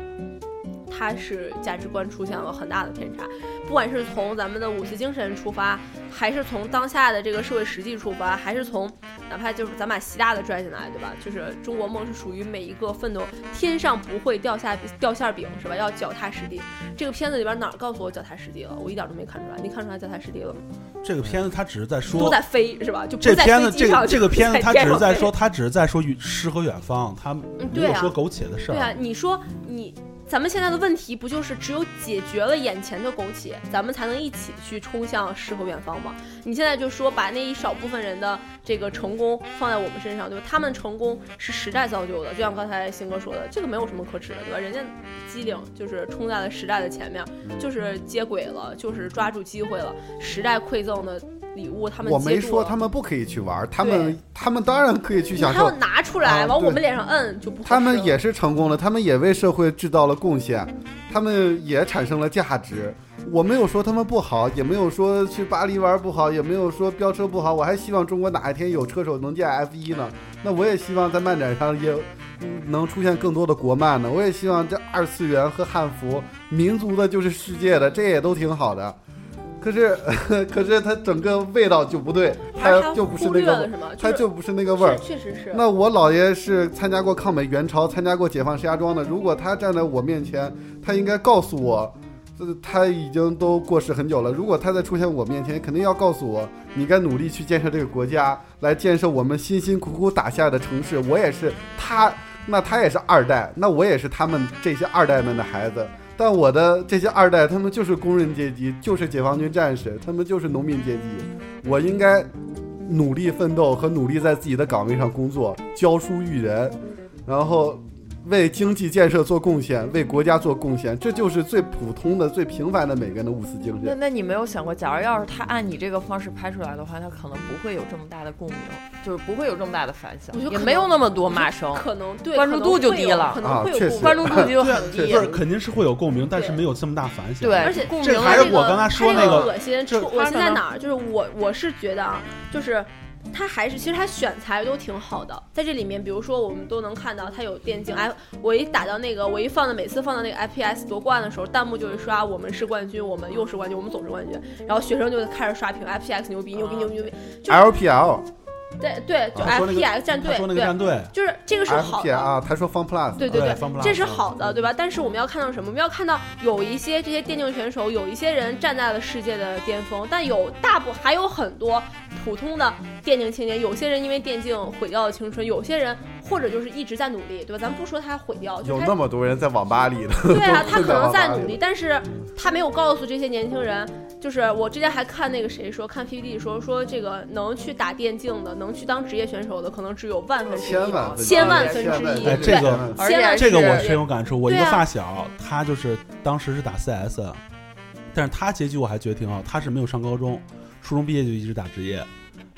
它是价值观出现了很大的偏差。不管是从咱们的五四精神出发，还是从当下的这个社会实际出发，还是从哪怕就是咱把习大的拽进来，对吧？就是中国梦是属于每一个奋斗，天上不会掉下掉馅儿饼，是吧？要脚踏实地。这个片子里边哪儿告诉我脚踏实地了？我一点都没看出来。你看出来脚踏实地了吗？
这个片子它只是在说
都在飞是吧？就不
这
在
片子这个这个片子，
就
它只是在说，它只是在说与诗和远方，它没有说苟且的事儿
对啊。，你说你咱们现在的问题不就是只有解决了眼前的苟且，咱们才能一起去冲向诗和远方吗？你现在就说把那一少部分人的这个成功放在我们身上，对吧？他们成功是时代造就的，就像刚才星哥说的，这个没有什么可耻的，对吧？人家机灵就是冲在了时代的前面，就是接轨了，就是抓住机会了，时代馈赠的礼物他们
我没说他们不可以去玩，他们他们当然可以去享受
你还要。拿出来
啊
往我们脸上摁，就不
他们也是成功了，他们也为社会制造了贡献，他们也产生了价值。我没有说他们不好，也没有说去巴黎玩不好，也没有说飙车不好。我还希望中国哪一天有车手能进 F 一呢。那我也希望在漫展上也嗯能出现更多的国漫呢。我也希望这二次元和汉服，民族的就是世界的，这也都挺好的。可是，可是它整个味道就不对，
他
它就不是那个味，
略了什么？
它就不是那个味儿。
确实是。
那我姥爷是参加过抗美援朝，参加过解放石家庄的。如果他站在我面前，他应该告诉我，这他已经都过世很久了。如果他再出现我面前，肯定要告诉我，你该努力去建设这个国家，来建设我们辛辛苦苦打下的城市。我也是他，那他也是二代，那我也是他们这些二代们的孩子。但我的这些二代，他们就是工人阶级，就是解放军战士，他们就是农民阶级。我应该努力奋斗和努力在自己的岗位上工作，教书育人，然后为经济建设做贡献，为国家做贡献，这就是最普通的、最平凡的每个人的无私精神。
那那你没有想过，假如要是他按你这个方式拍出来的话，他可能不会有这么大的共鸣，就是不会有这么大的反响也没有那么多骂声，
可能对
关注度就
可能会有
低了
可能会有
啊确实
共鸣
关注度就很低
不。是，肯定是会有共鸣，但是没有这么大反响。
对，
而且
共鸣
还是我刚才说那个
恶心，恶心在哪儿？就是我我是觉得啊，就是。他还是，其实他选材都挺好的，在这里面，比如说我们都能看到他有电竞，哎，我一打到那个，我一放的，每次放到那个 FPS 夺冠的时候，弹幕就会刷我们是冠军，我们又是冠军，我们总是冠军，然后学生就开始刷屏，FPS 牛逼牛逼牛逼牛逼，就
LPL
对对，就
他说那个
FPX 战队
他说那个
对，
战队，
就是这个是好的，
啊，他说 Fun Plus，
对对对这是好的，对吧？但是我们要看到什么？我们要看到有一些这些电竞选手，有一些人站在了世界的巅峰，但有大部还有很多普通的电竞青年，有些人因为电竞毁掉了青春，有些人或者就是一直在努力，对吧？咱不说他毁掉，就
有那么多人在网吧里的，
对啊，他可能在努力，但是他没有告诉这些年轻人。就是我之前还看那个谁说，看 PPT 说说这个能去打电竞的，能去当职业选手的，可能只有万分之一
千万分之一
千万分之一。
哎这个
而且
千万
这个我深有感触。我一个发小，他就是当时是打 CS，但是他结局我还觉得挺好。他是没有上高中，初中毕业就一直打职业，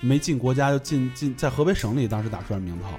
没进国家就进进在河北省里当时打出来名头，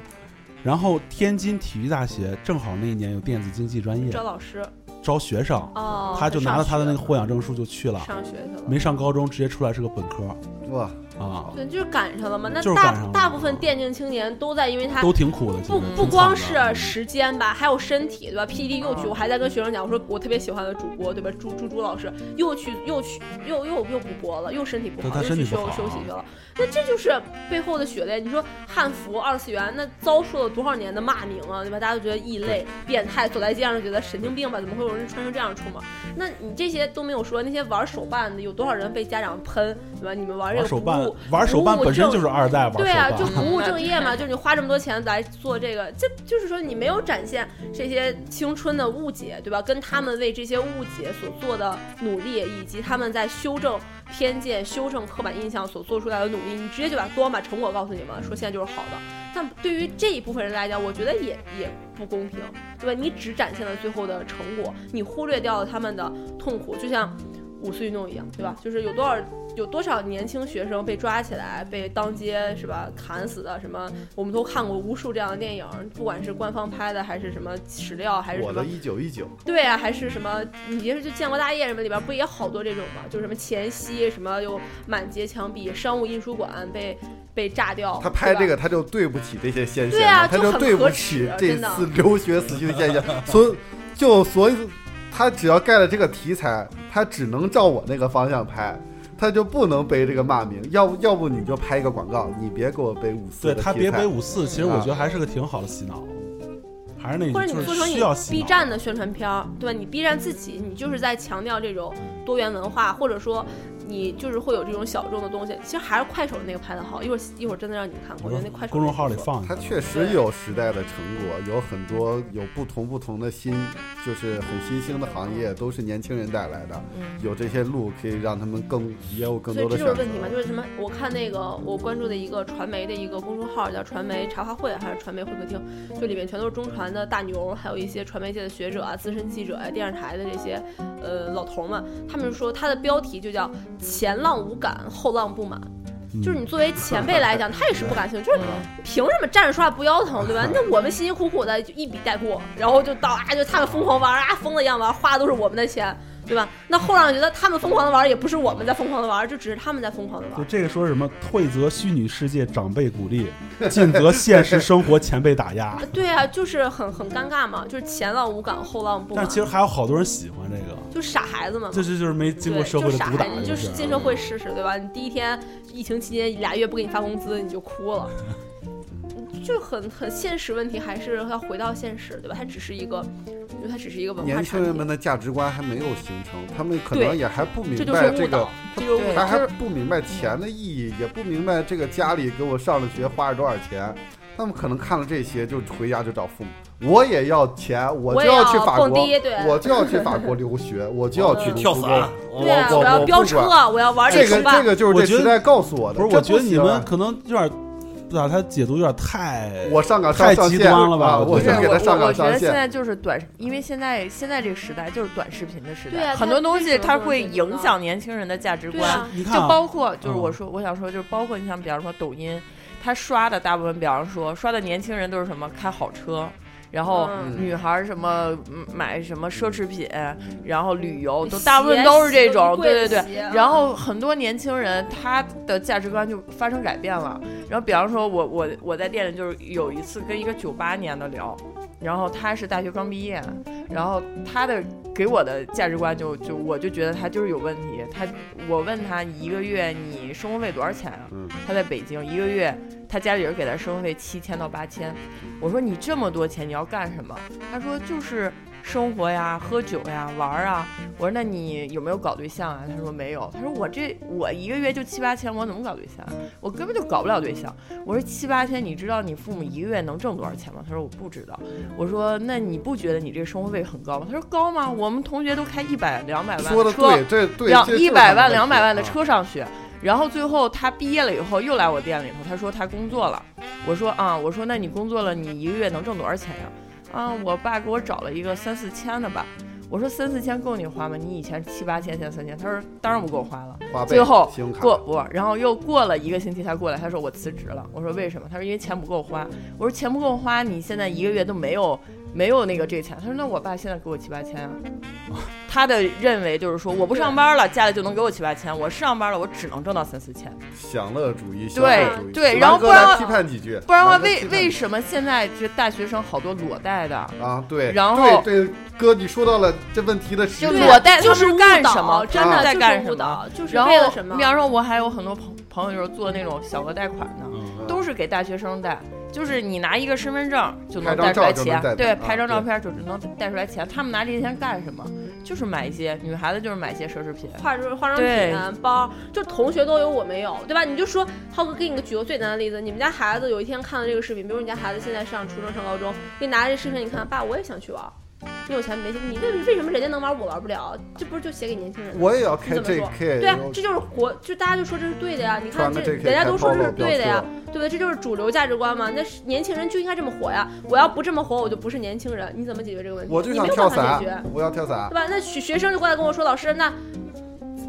然后天津体育大学正好那一年有电子竞技专业
招老师。
招学生，
哦，
他就拿了他的那个获奖证书就去了，
上学去了。
没上高中直接出来是个本科。
哇，
啊，
对，就是赶上了嘛。那大大部分电竞青年都在，因为他
都挺苦的，
不不光是时间吧，还有身体，对吧？PDD 又去，我还在跟学生讲，我说我特别喜欢的主播，对吧？朱朱朱老师又去又去又又又不播了，又身体不好，又去休
他身体不好
休息去了。那这就是背后的血泪。你说汉服二次元，那遭受了多少年的骂名啊，对吧？大家都觉得异类、变态，走在街上就觉得神经病吧？怎么会有人穿成这样出门？那你这些都没有说，那些玩手办的有多少人被家长喷，对吧？你们玩这个
手办
务，
玩手办
不务正
本身就是二代玩
对啊，就不务正业嘛，就是你花这么多钱来做这个，这就是说你没有展现这些青春的误解，对吧？跟他们为这些误解所做的努力，以及他们在修正偏见、修正刻板印象所做出来的努力，你直接就把多把成果告诉你们，说现在就是好的。但对于这一部分人来讲，我觉得也也不公平，对吧？你只展现了最后的成果，你忽略掉了他们的痛苦，就像五四运动一样，对吧？就是有多少有多少年轻学生被抓起来，被当街是吧砍死的？什么我们都看过无数这样的电影，不管是官方拍的，还是什么史料，还是什么
我的一九一九，
对啊，还是什么？你别说就建国大业什么里边不也好多这种吗？就是什么前夕什么又满街枪毙，商务印书馆被被炸掉。
他拍这个他就对不起这些先贤
对啊
了，他
就
对不起这次留学死去的先贤，所以就所以他只要盖了这个题材，他只能照我那个方向拍。他就不能背这个骂名，要不要不你就拍一个广告，你别给我背五四
对他别背五四，其实我
啊
觉得还是个挺好的洗脑，还是那
或者
句就是
你做成你 B。站的宣传片儿，对吧？你 B 站自己，你就是在强调这种多元文化，或者说你就是会有这种小众的东西。其实还是快手那个拍的好，一会儿一会儿真的让你们看，我觉得那快手
公众号里放
它确实有时代的成果，有很多有不同不同的新，就是很新兴的行业，都是年轻人带来的。
嗯
有这些路可以让他们更也有更多的
这就是问题嘛，就是什么？我看那个我关注的一个传媒的一个公众号叫“传媒茶话会”还是“传媒会客厅”，就里面全都是中传的大牛，还有一些传媒界的学者啊、资深记者呀、电视台的这些呃老头们，他们说他的标题就叫“前浪无感，后浪不满”。就是你作为前辈来讲，他也是不感兴趣，就是凭什么站着说话不腰疼，对吧？那我们辛辛苦苦的就一笔带过，然后就到啊，就他们疯狂玩啊，疯了一样玩，花的都是我们的钱，对吧？那后浪觉得他们疯狂的玩，也不是我们在疯狂的玩，就只是他们在疯狂的玩。
就这个说什么退则虚拟世界长辈鼓励，进则现实生活前辈打压。
对啊，就是很很尴尬嘛，就是前浪无感，后浪不
但，其实还有好多人喜欢这个，
就傻孩子们嘛。
这是就是没经过，社会的毒打，
你就是进社会试试，对吧？你第一天疫情期间俩月不给你发工资，你就哭了。就很很现实问题，还是要回到现实，对吧？它只是一个，我觉得它只是一个文化产
年轻人们，的价值观还没有形成，他们可能也还不明白这个。他还不明白钱的意义，也不明白这个家里给我上了学花了多少钱。他们可能看了这些就回家就找父母，我也要钱，我就
要
去法国我就要去法国 留学，我就要去
跳伞，
我
我要飙
我不管
车，我要玩
这个这个就是这时代告诉我的。
不是，我觉得你们可能有点，不把它解读有点太，
我上岗上
太极端了吧
啊
我觉得
我
我
上岗上
我我觉得现。在就是短，因为现在现在这个时代就是短视频的时代，
对啊
很多东西
它
会影响年轻人的价值观。就包括就是
嗯
我说、我想说就是包括你像比方说抖音，他刷的大部分比方说刷的年轻人都是什么开好车。然后
嗯
女孩儿什么嗯买什么奢侈品，然后旅游都大部分都是这种，对对对。然后很多年轻人他的价值观就发生改变了。然后比方说我我我在店里就是有一次跟一个九八年的聊，然后他是大学刚毕业，然后他的给我的价值观就就我就觉得他就是有问题。他我问他一个月你生活费多少钱啊？
嗯
他在北京一个月，他家里人给他生活费七千到八千。我说你这么多钱你要干什么？他说就是生活呀、喝酒呀、玩儿啊。我说那你有没有搞对象啊？他说没有。他说我这我一个月就七八千，我怎么搞对象？我根本就搞不了对象。我说七八千，你知道你父母一个月能挣多少钱吗？他说我不知道。我说那你不觉得你这个生活费很高吗？他说高吗？我们同学都开一百两百万车
对，这对
两一百万、两百万的
啊
车上学，然后最后他毕业了以后又来我店里头，他说他工作了，我说啊，我说那你工作了，你一个月能挣多少钱呀？啊，我爸给我找了一个三四千的吧。我说三四千够你花吗？你以前七八千，现在三千。他说当然不够花了。
花
最后过不，然后又过了一个星期，他过来，他说我辞职了。我说为什么？他说因为钱不够花。我说钱不够花，你现在一个月都没有没有那个这钱。他说那我爸现在给我七八千啊。他的认为就是说，我不上班了，家里就能给我七八千；我上班了，我只能挣到三四千。
享乐主义、消
对
费主义。
对
南
然后不然
几句，
不然的话，为为什么现在这大学生好多裸贷的？
啊？对，
然后
对对，哥，你说到了这问题的实
就裸贷
就是
干什么？
真的
在干什么？
就是
然后
为了什么
比？方说，我还有很多朋朋友就是做那种小额贷款的，
嗯
都是给大学生贷，就是你拿一个身份证就能带出来钱对，
啊
拍张照片就能带出来钱。他们拿这些钱干什么？就是买一些女孩子，就是买一些奢侈品。
化妆化妆
对
品、包，就同学都有，我没有，对吧？你就说，浩哥给你个举个最简单的例子，你们家孩子有一天看了这个视频，比如你家孩子现在上初中、上高中，给你拿着这视频，你看，爸，我也想去玩。你有钱没钱？你为为什么人家能玩我玩不了？这不是就写给年轻人？
我也要开
你怎么说
JK，
对啊，这就是活，就大家就说这是对的呀。你看这，人家都说这是对的呀，对不对？这就是主流价值观嘛。那是年轻人就应该这么活呀。我要不这么活，我就不是年轻人。你怎么解决这个问题？
我就想跳伞我要跳伞
对。吧？那学学生就过来跟我说，老师，那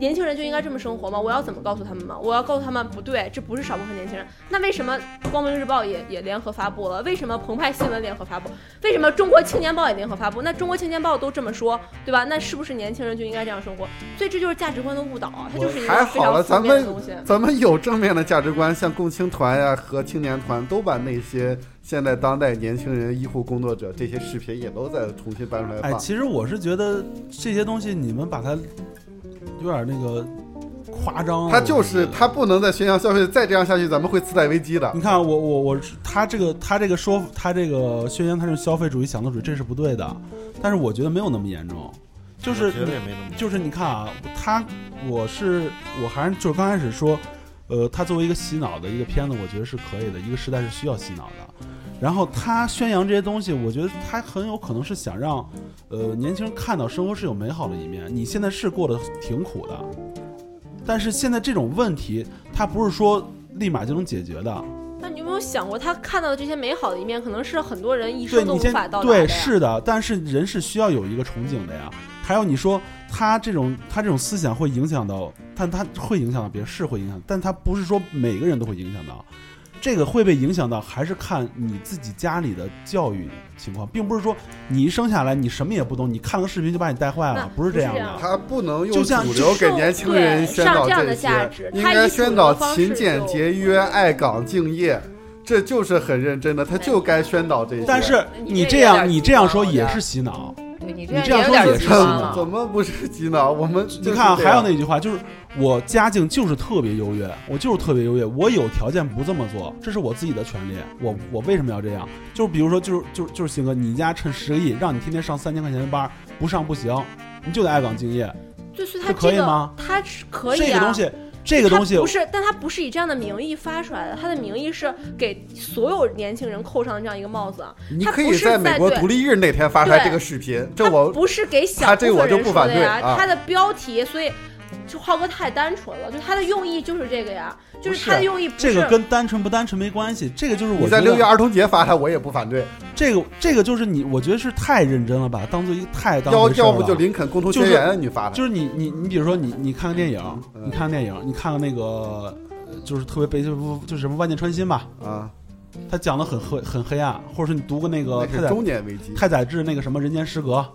年轻人就应该这么生活吗？我要怎么告诉他们吗？我要告诉他们不对，这不是少部分年轻人。那为什么光明日报也也联合发布了？为什么澎湃新闻联合发布？为什么中国青年报也联合发布？那中国青年报都这么说，对吧？那是不是年轻人就应该这样生活？所以这就是价值观的误导啊，它就是一
还
个非
好了，咱
常负面的
们
东西。
咱们有正面的价值观，像共青团呀和青年团都把那些现在当代年轻人、医护工作者这些视频也都在重新搬出来
哎，其实我是觉得这些东西你们把它有点那个夸张了。
他就是他不能再宣扬消费，再这样下去咱们会次贷危机的。
你看，我我我他这个他这个说他这个宣扬他是消费主义、享乐主义，这是不对的。但是我觉得没有那么严重，就是
我觉得也没那么
就是你看啊，他我是我还是就是刚开始说，呃，他作为一个洗脑的一个片子，我觉得是可以的，一个时代是需要洗脑的。然后他宣扬这些东西，我觉得他很有可能是想让，呃，年轻人看到生活是有美好的一面。你现在是过得挺苦的，但是现在这种问题，他不是说立马就能解决的。
那你有没有想过，他看到的这些美好的一面，可能是很多人一生都无法到达的
对
呀？
是的，但是人是需要有一个憧憬的呀。还有你说他这种他这种思想会影响到，但他会影响到别人，是会影响，但他不是说每个人都会影响到。这个会被影响到，还是看你自己家里的教育情况，并不是说你一生下来你什么也不懂，你看个视频就把你带坏了，不是这样的。
他不能用主流给年轻人宣导
这
些，应该宣导勤俭节约、爱岗敬业，这就是很认真的，他就该宣导这些。
但是
你
你这样你这样说也是洗脑。
对你
你这样
有点
说也是
怎
极端了。
怎么不是洗脑？我们
你看啊，还有
那
那句话，就是我家境就是特别优越，我就是特别优越，我有条件不这么做，这是我自己的权利。我我为什么要这样？就是比如说，就是就是就是鑫哥，你家趁十个亿，让你天天上三千块钱的班，不上不行，你就得爱岗敬业。
就是他
这可以
这个
吗
他是可以啊。
这个东西，这个
他
东西
不是，但他不是以这样的名义发出来的，他的名义是给所有年轻人扣上这样一个帽子啊。
你可
他不是
以在美国
对
独立日那天发出来
对
这个视频，这
他
我
不是给小
这
部分人
我就不反
说的呀，
对啊
他的标题，所以就浩哥太单纯了，就他的用意就是这个呀，就
是
他的用意不是
这个跟单纯不单纯没关系，这个就是我
你在六一儿童节发它，我也不反对。
这个这个就是你，我觉得是太认真了，把它当做一个太当
要
回事儿
要不就林肯共同
就是
宣言，你发的
就是你你你比如说你你看个电影，
嗯
你看个电影，你看个那个呃就是特别悲就是什么万箭穿心吧，
啊，
他讲的很黑很黑暗，或者是你读过那个太宰
中年危机，
太宰治那个什么人间失格，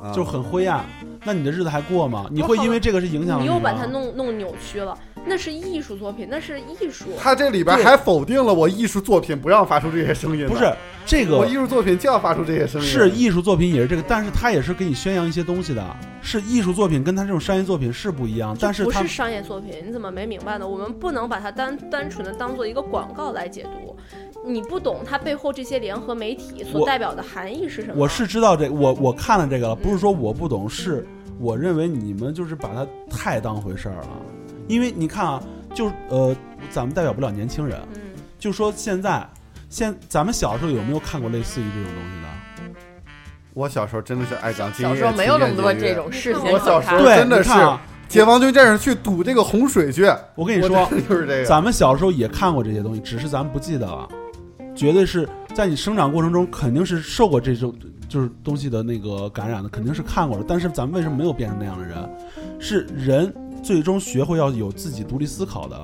啊
就很灰暗，那你的日子还过吗？你会因为这个是影响
你又把它弄弄扭曲了，那是艺术作品，那是艺术。
他这里边还否定了我艺术作品不让发出这些声音，
不是这个
我艺术作品就要发出这些声音，
是艺术作品也是这个，但是它也是给你宣扬一些东西的，是艺术作品跟他这种商业作品是不一样，但是它
不是商业作品，你怎么没明白呢？我们不能把它单单纯的当做一个广告来解读，你不懂它背后这些联合媒体所代表的含义是什么。
我是知道这我我看了这个了，不是说我不懂，是我认为你们就是把它太当回事儿了，因为你看啊，就是呃，咱们代表不了年轻人，
嗯，
就说现在现咱们小时候有没有看过类似于这种东西的？
我小时候真的是爱岗敬业，
小时候没有那么多这种事情
我小时候。
对，
真的是解放军战士去堵这个洪水去，
我跟你说，
我真的就是这个。
咱们小时候也看过这些东西，只是咱们不记得了。绝对是在你生长过程中肯定是受过这种就是东西的那个感染的，肯定是看过的。但是咱们为什么没有变成那样的人？是人最终学会要有自己独立思考的。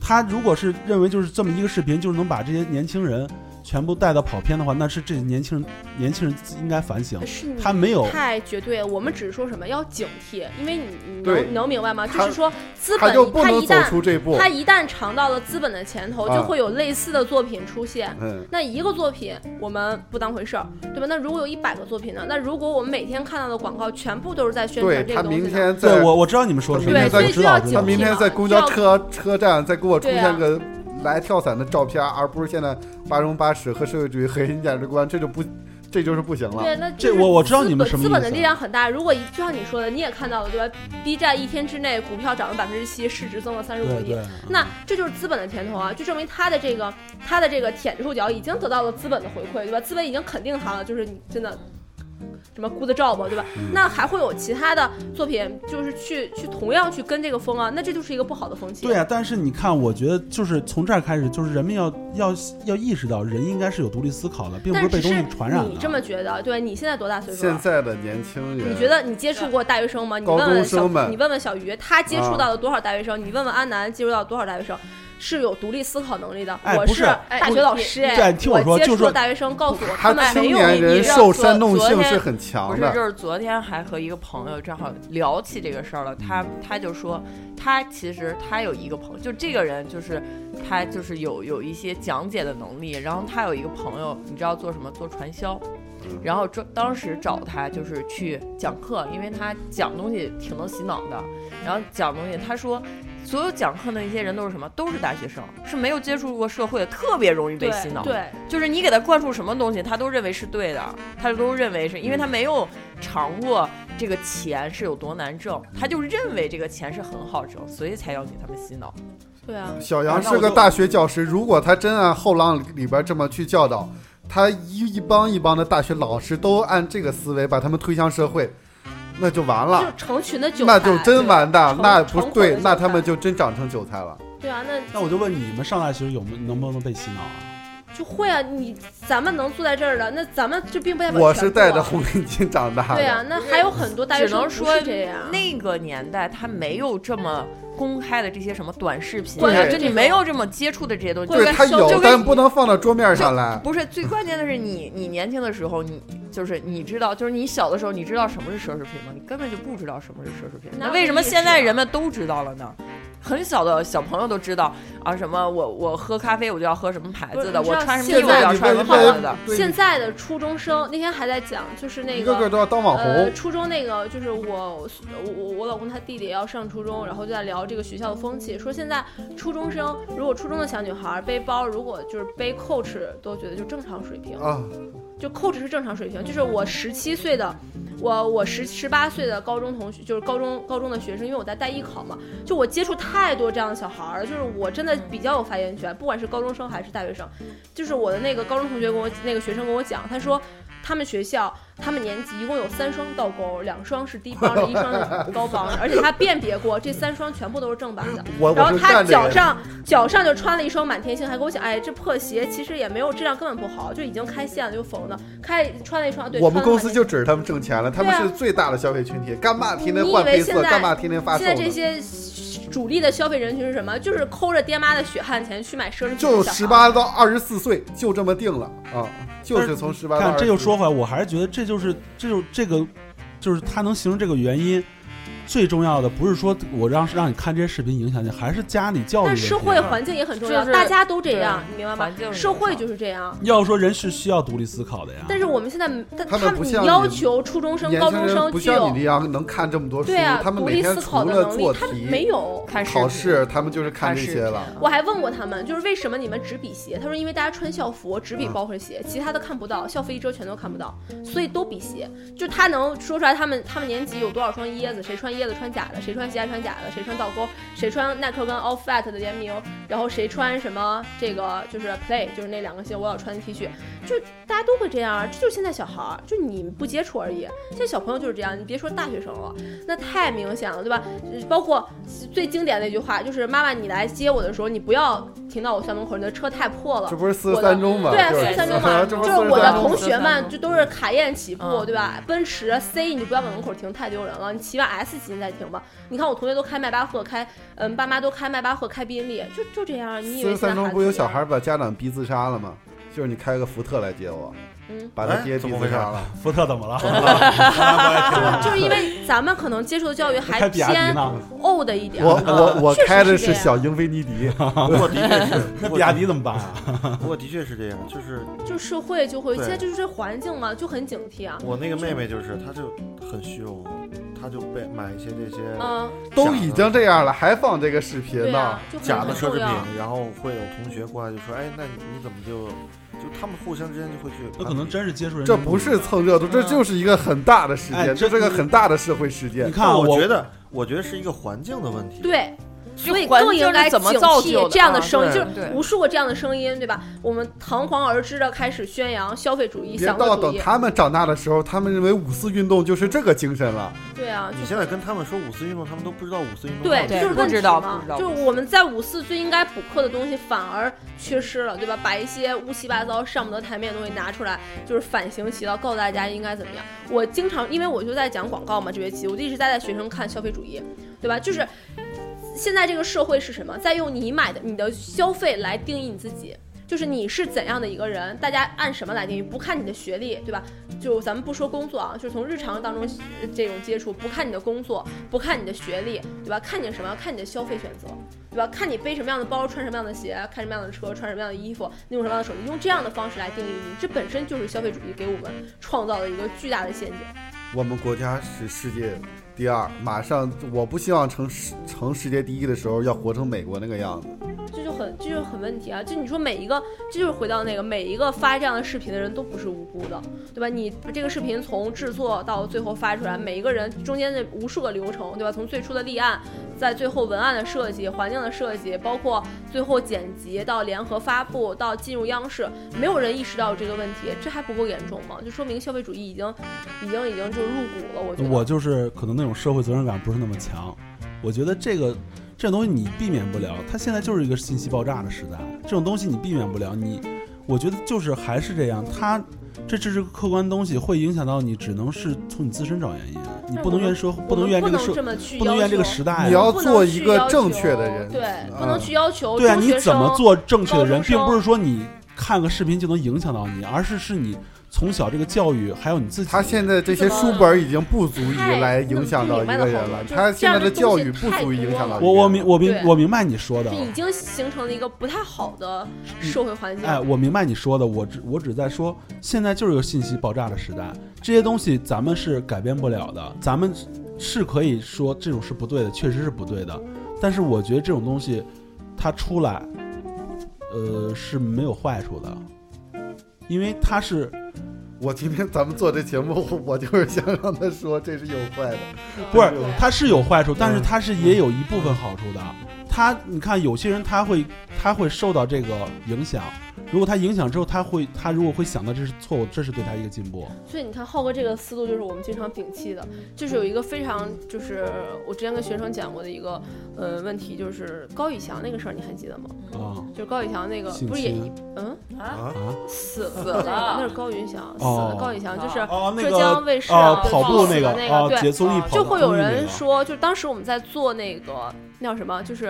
他如果是认为就是这么一个视频，就是能把这些年轻人全部带到跑偏的话，那是这年轻人年轻人应该反省。
是
他没有
太绝对，我们只是说什么要警惕，因为你你能能明白吗？就是说资
他
本
就不能走
他一旦
出这步。
他一旦尝到了资本的甜头，
啊
就会有类似的作品出现。
嗯，
那一个作品我们不当回事儿，对吧？那如果有一百个作品呢？那如果我们每天看到的广告全部都是在宣传这个东西？
明天在
对我我知道你们说的是
对
所以就要警
我知道
他明天在公交车车站再给我出现个来跳伞的照片，而不是现在八荣八耻和社会主义核心价值观，这就不这就是不行了。
对，那
这我我知道你们什么
资本的力量很大。如果就像你说的，你也看到了对吧？B 站一天之内股票涨了百分之七，市值增了三十五亿
对对。，
那这就是资本的甜头啊，就证明他的这个他的这个舔着触角已经得到了资本的回馈，对吧？资本已经肯定他了，就是你真的什么 good job，对吧？
嗯
那还会有其他的作品，就是去去同样去跟这个风啊，那这就是一个不好的风气。
对啊，但是你看，我觉得就是从这儿开始，就是人们要要要意识到，人应该是有独立思考的，并不
是
被东西传染的。
你这么觉得，对你现在多大岁数？
现在的年轻人，
你觉得你接触过大学生吗？你问问小你问问小鱼，他接触
啊
到了多少大学生？你问问安南，接触到多少大学生？是有独立思考能力的。我
是
大学老师，哎，
这听我说
接
就是说
触的大学生告诉我，
他
们没有
青年人
你知道昨
受煽动
昨天
性是很强
不是，
的。
就是昨天还和一个朋友正好聊起这个事儿了，他他就说，他其实他有一个朋友，就这个人就是他就是有有一些讲解的能力，然后他有一个朋友，你知道做什么？做传销。然后这当时找他就是去讲课，因为他讲东西挺能洗脑的。然后讲东西，他说所有讲课的那些人都是什么？都是大学生，是没有接触过社会的，特别容易被洗脑。
对，
就是你给他灌输什么东西，他都认为是对的，他都认为是因为他没有尝过这个钱是有多难挣，他就认为这个钱是很好挣，所以才要给他们洗脑。
对啊，
小杨是个大学教师，如果他真按后浪里边这么去教导，他一一帮一帮的大学老师都按这个思维把他们推向社会，那就完
就是
了，
成群的韭菜，
那就真完蛋，那不对那他们就真长成韭菜了。
对啊，那
那我就问你们上大学有没能不能被洗脑啊？
就会啊。你咱们能坐在这儿的，那咱们就并不代表
我是戴着红领巾长大的。
对啊，那还有很多大学生不
只能说
是这样。
那个年代他没有这么公开的这些什么短视频
对
啊，就你没有这么接触的这些东西。
对他有但不能放到桌面上来。
不是最关键的是你，你年轻的时候，你就是你知道，就是你小的时候，你知道什么是奢侈品吗？你根本就不知道什么是奢侈品。那为什么现在
啊
人们都知道了呢？很小的小朋友都知道啊，什么我我喝咖啡我就要喝什么牌子的，我穿什么
现
衣服我就要穿什么
被
牌子的。
现在的初中生那天还在讲，就是那
一个个都要当网
呃，
红。
初中那个就是我我我我老公他弟弟要上初中，然后就在聊这个学校的风气，说现在初中生如果初中的小女孩背包，如果就是背 Coach 都觉得就正常水平，
啊，
就 Coach 是正常水平，就是我十七岁的，我我十十八岁的高中同学，就是高中高中的学生，因为我在带艺考嘛，就我接触太多这样的小孩儿，就是我真的比较有发言权，不管是高中生还是大学生，就是我的那个高中同学跟我那个学生跟我讲，他说他们学校他们年级一共有三双倒钩，两双是低帮的，一双是高帮的，而且他辨别过这三双全部都是正版的。然后他。脚上脚上就穿了一双满天星，还跟我讲，哎，这破鞋其实也没有质量，根本不好，就已经开线了，就缝的。开穿了一双，对，
我们公司就指着他们挣钱了，他们是最大的消费群体，干嘛天天
你以
换配色，
为现在
干嘛天天发售
现在这？些主力的消费人群是什么？就是抠着爹妈的血汗钱去买奢侈品
就十八到二十四岁，就这么定了啊，就是从十八到
看。这又说回来，我还是觉得这就是这就这个就是他能形成这个原因。最重要的不是说我让让你看这些视频影响你，还是家里教育。
但社会环境也很重要，
就是
大家都这样，你明白吗社会就是这样。
要说人是需要独立思考的呀。
但是我们现在，他
他们不
你要求初中生、高中生具有
不像你那样能看这么多书，
对啊
他们
独
每天
立思考
除了
的能力，他
做题、
没有。
看
考试，他们就是看这些了。
我还问过他们，就是为什么你们只比鞋？他说因为大家穿校服，只比包和鞋，其他的看不到，校服一遮全都看不到，所以都比鞋。就他能说出来他们他们年级有多少双椰子，谁穿穿椰子穿假的，谁穿鞋穿假的，谁穿倒钩，谁穿耐克跟 Off White 的联名，然后谁穿什么这个就是 Play 就是那两个鞋我要穿的 T 恤，就大家都会这样啊，这就是现在小孩儿，就你不接触而已。现在小朋友就是这样，你别说大学生了，那太明显了，对吧？呃包括最经典的一句话就是妈妈你来接我的时候，你不要停到我校门口，你的车太破了
这。不是四十三中吗？
对啊，四十三中嘛，就是我的同学们就都是卡宴起步，
嗯
对吧？奔驰 C 你不要往门口停，太丢人了。你起码 S 级你再停吧。你看我同学都开迈巴赫，开嗯爸妈都开迈巴赫，开宾利，就就这样。你以为
三中不有小孩把家长逼自杀了吗？就是你开个福特来接我，
嗯，
把他爹
哎怎么回事
逼自杀了。
福特怎么了？
就是因为咱们可能接受的教育还偏？old 一点。
我我我开的是小英菲尼迪，
不过的确是，
那比亚迪怎么办啊？
不过的确是这样，就是
就社会就会，现在就是这环境嘛，就很警惕啊。
我那个妹妹就是，她就很虚荣，她就被买一些这些
嗯，
都已经这样了，还放这个视频呢
啊？，
假的奢侈品，然后会有同学过来就说，哎，那你你怎么就就他们互相之间就会去，
那可能真是接触人，
这不是蹭热度，这就是一个很大的事件，
哎这
这是个很大的社会事件
你。看啊，
我觉得我觉得是一个环境的问题。
对。所以更应该
怎么
警惕这样的
啊
声音，
对
就是无数个这样的声音，对吧？我们堂皇而知的开始宣扬消费主义、
别到等
享乐主义，
他们长大的时候，他们认为五四运动就是这个精神了。
对啊，
你现在跟他们说五四运动，他们都不知道五四运动
对，就是问题
对不知道
嘛
不知道
就是我们在五四最应该补课的东西反而缺失了，对吧？把一些乌七八糟上不得台面的东西拿出来，就是反行其道，告诉大家应该怎么样。我经常因为我就在讲广告嘛，这学期我就一直在带学生看消费主义，对吧？就是现在这个社会是什么，在用你买的你的消费来定义你自己。就是你是怎样的一个人，大家按什么来定义？不看你的学历，对吧？就咱们不说工作啊，就是从日常当中这种接触，不看你的工作，不看你的学历，对吧？看你什么？看你的消费选择，对吧？看你背什么样的包，穿什么样的鞋，开什么样的车，穿什么样的衣服，用什么样的手机，用这样的方式来定义你，这本身就是消费主义给我们创造的一个巨大的陷阱。
我们国家是世界第二，马上我不希望成世成世界第一的时候要活成美国那个样子。
这就很这就很问题啊！就你说每一个，这就是回到那个每一个发这样的视频的人都不是无辜的，对吧？你这个视频从制作到最后发出来，每一个人中间的无数个流程，对吧？从最初的立案，在最后文案的设计、环境的设计，包括最后剪辑到联合发布到进入央视，没有人意识到这个问题，这还不够严重吗？就说明消费主义已经已经已经就入骨了。我觉得
我就是可能那种社会责任感不是那么强，我觉得这个这种东西你避免不了，它现在就是一个信息爆炸的时代，这种东西你避免不了，你我觉得就是还是这样，它这这是个客观东西，会影响到你，只能是从你自身找原因，你不能怨社，不能怨这个社
不能
怨这个时代啊，
你要做一个正确的人
对，
嗯
不能去要求
对啊，你怎么做正确的人，并不是说你看个视频就能影响到你，而是是你从小这个教育，还有你自己。
他现在这些书本已经不足以来影响到一个人了，他现在的教育不足以影响到。
我我明我明我明白你说的，
已经形成了一个不太好的社会环境。
哎，我明白你说的，我只我只在说，现在就是个信息爆炸的时代，这些东西咱们是改变不了的，咱们是可以说这种是不对的，确实是不对的，但是我觉得这种东西它出来，呃是没有坏处的，因为它是
我今天咱们做这节目，我就是想让他说这是有坏的，
不是它是有坏处，但是
嗯。
它是也有一部分好处的。他你看有些人他会他会受到这个影响，如果他影响之后，他会他如果会想到这是错误，这是对他一个进步。
所以你看浩哥这个思路就是我们经常摒弃的，就是有一个非常就是我之前跟学生讲过的一个呃问题，就是高以翔那个事儿，你还记得吗？
啊。
就是高以翔那个不是也
侵
嗯？
啊，
啊？
死了。
死了
那是高云翔死
哦
了，高以翔就是浙江卫视
跑步那个
那
个哦，
对。
节综艺跑
就会有人说，就当时我们在做那个那叫什么，就是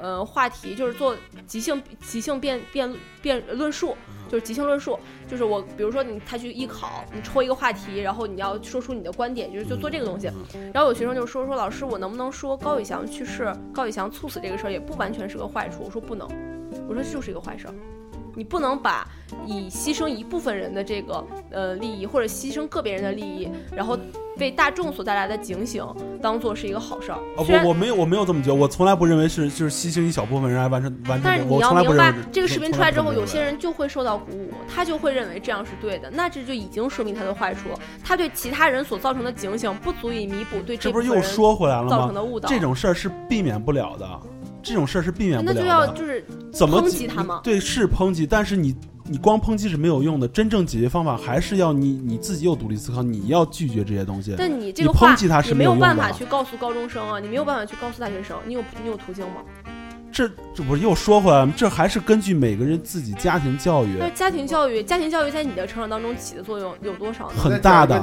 呃话题，就是做即兴即兴辩辩辩论述，就是即兴论述，就是我比如说你他去艺考，你抽一个话题，然后你要说出你的观点，就是就做这个东西。然后有学生就说说老师，我能不能说高以翔去世，高以翔猝死这个事儿也不完全是个坏处？我说不能，我说就是一个坏事儿。你不能把以牺牲一部分人的这个呃利益，或者牺牲个别人的利益，然后为大众所带来的警醒当做是一个好事儿。
哦不，我没有，我没有这么觉得，我从来不认为是就是牺牲一小部分人来完成完成这个，
但是你要明白这个视频出来之后，有些
人
人就会受到鼓舞，他就会认为这样是对的，那这就已经说明他的坏处，他对其他人所造成的警醒不足以弥补对
这不是又说回来了吗？
造成的误导。
这种事儿是避免不了的，这种事儿是避免不了的那就。
要就是
怎么
抨击他吗
对，是抨击，但是你你光抨击是没有用的，真正解决方法还是要你你自己有独立思考，你要拒绝这些东西。
但你这个话，
抨击他是
没有办
没有用的
法去告诉高中生啊，你没有办法去告诉大学生，你有你有途径吗？
这这不是又说回来了吗？这还是根据每个人自己家庭教育
那家庭教育，家庭教育在你的成长当中起的作用有多少呢？
很大的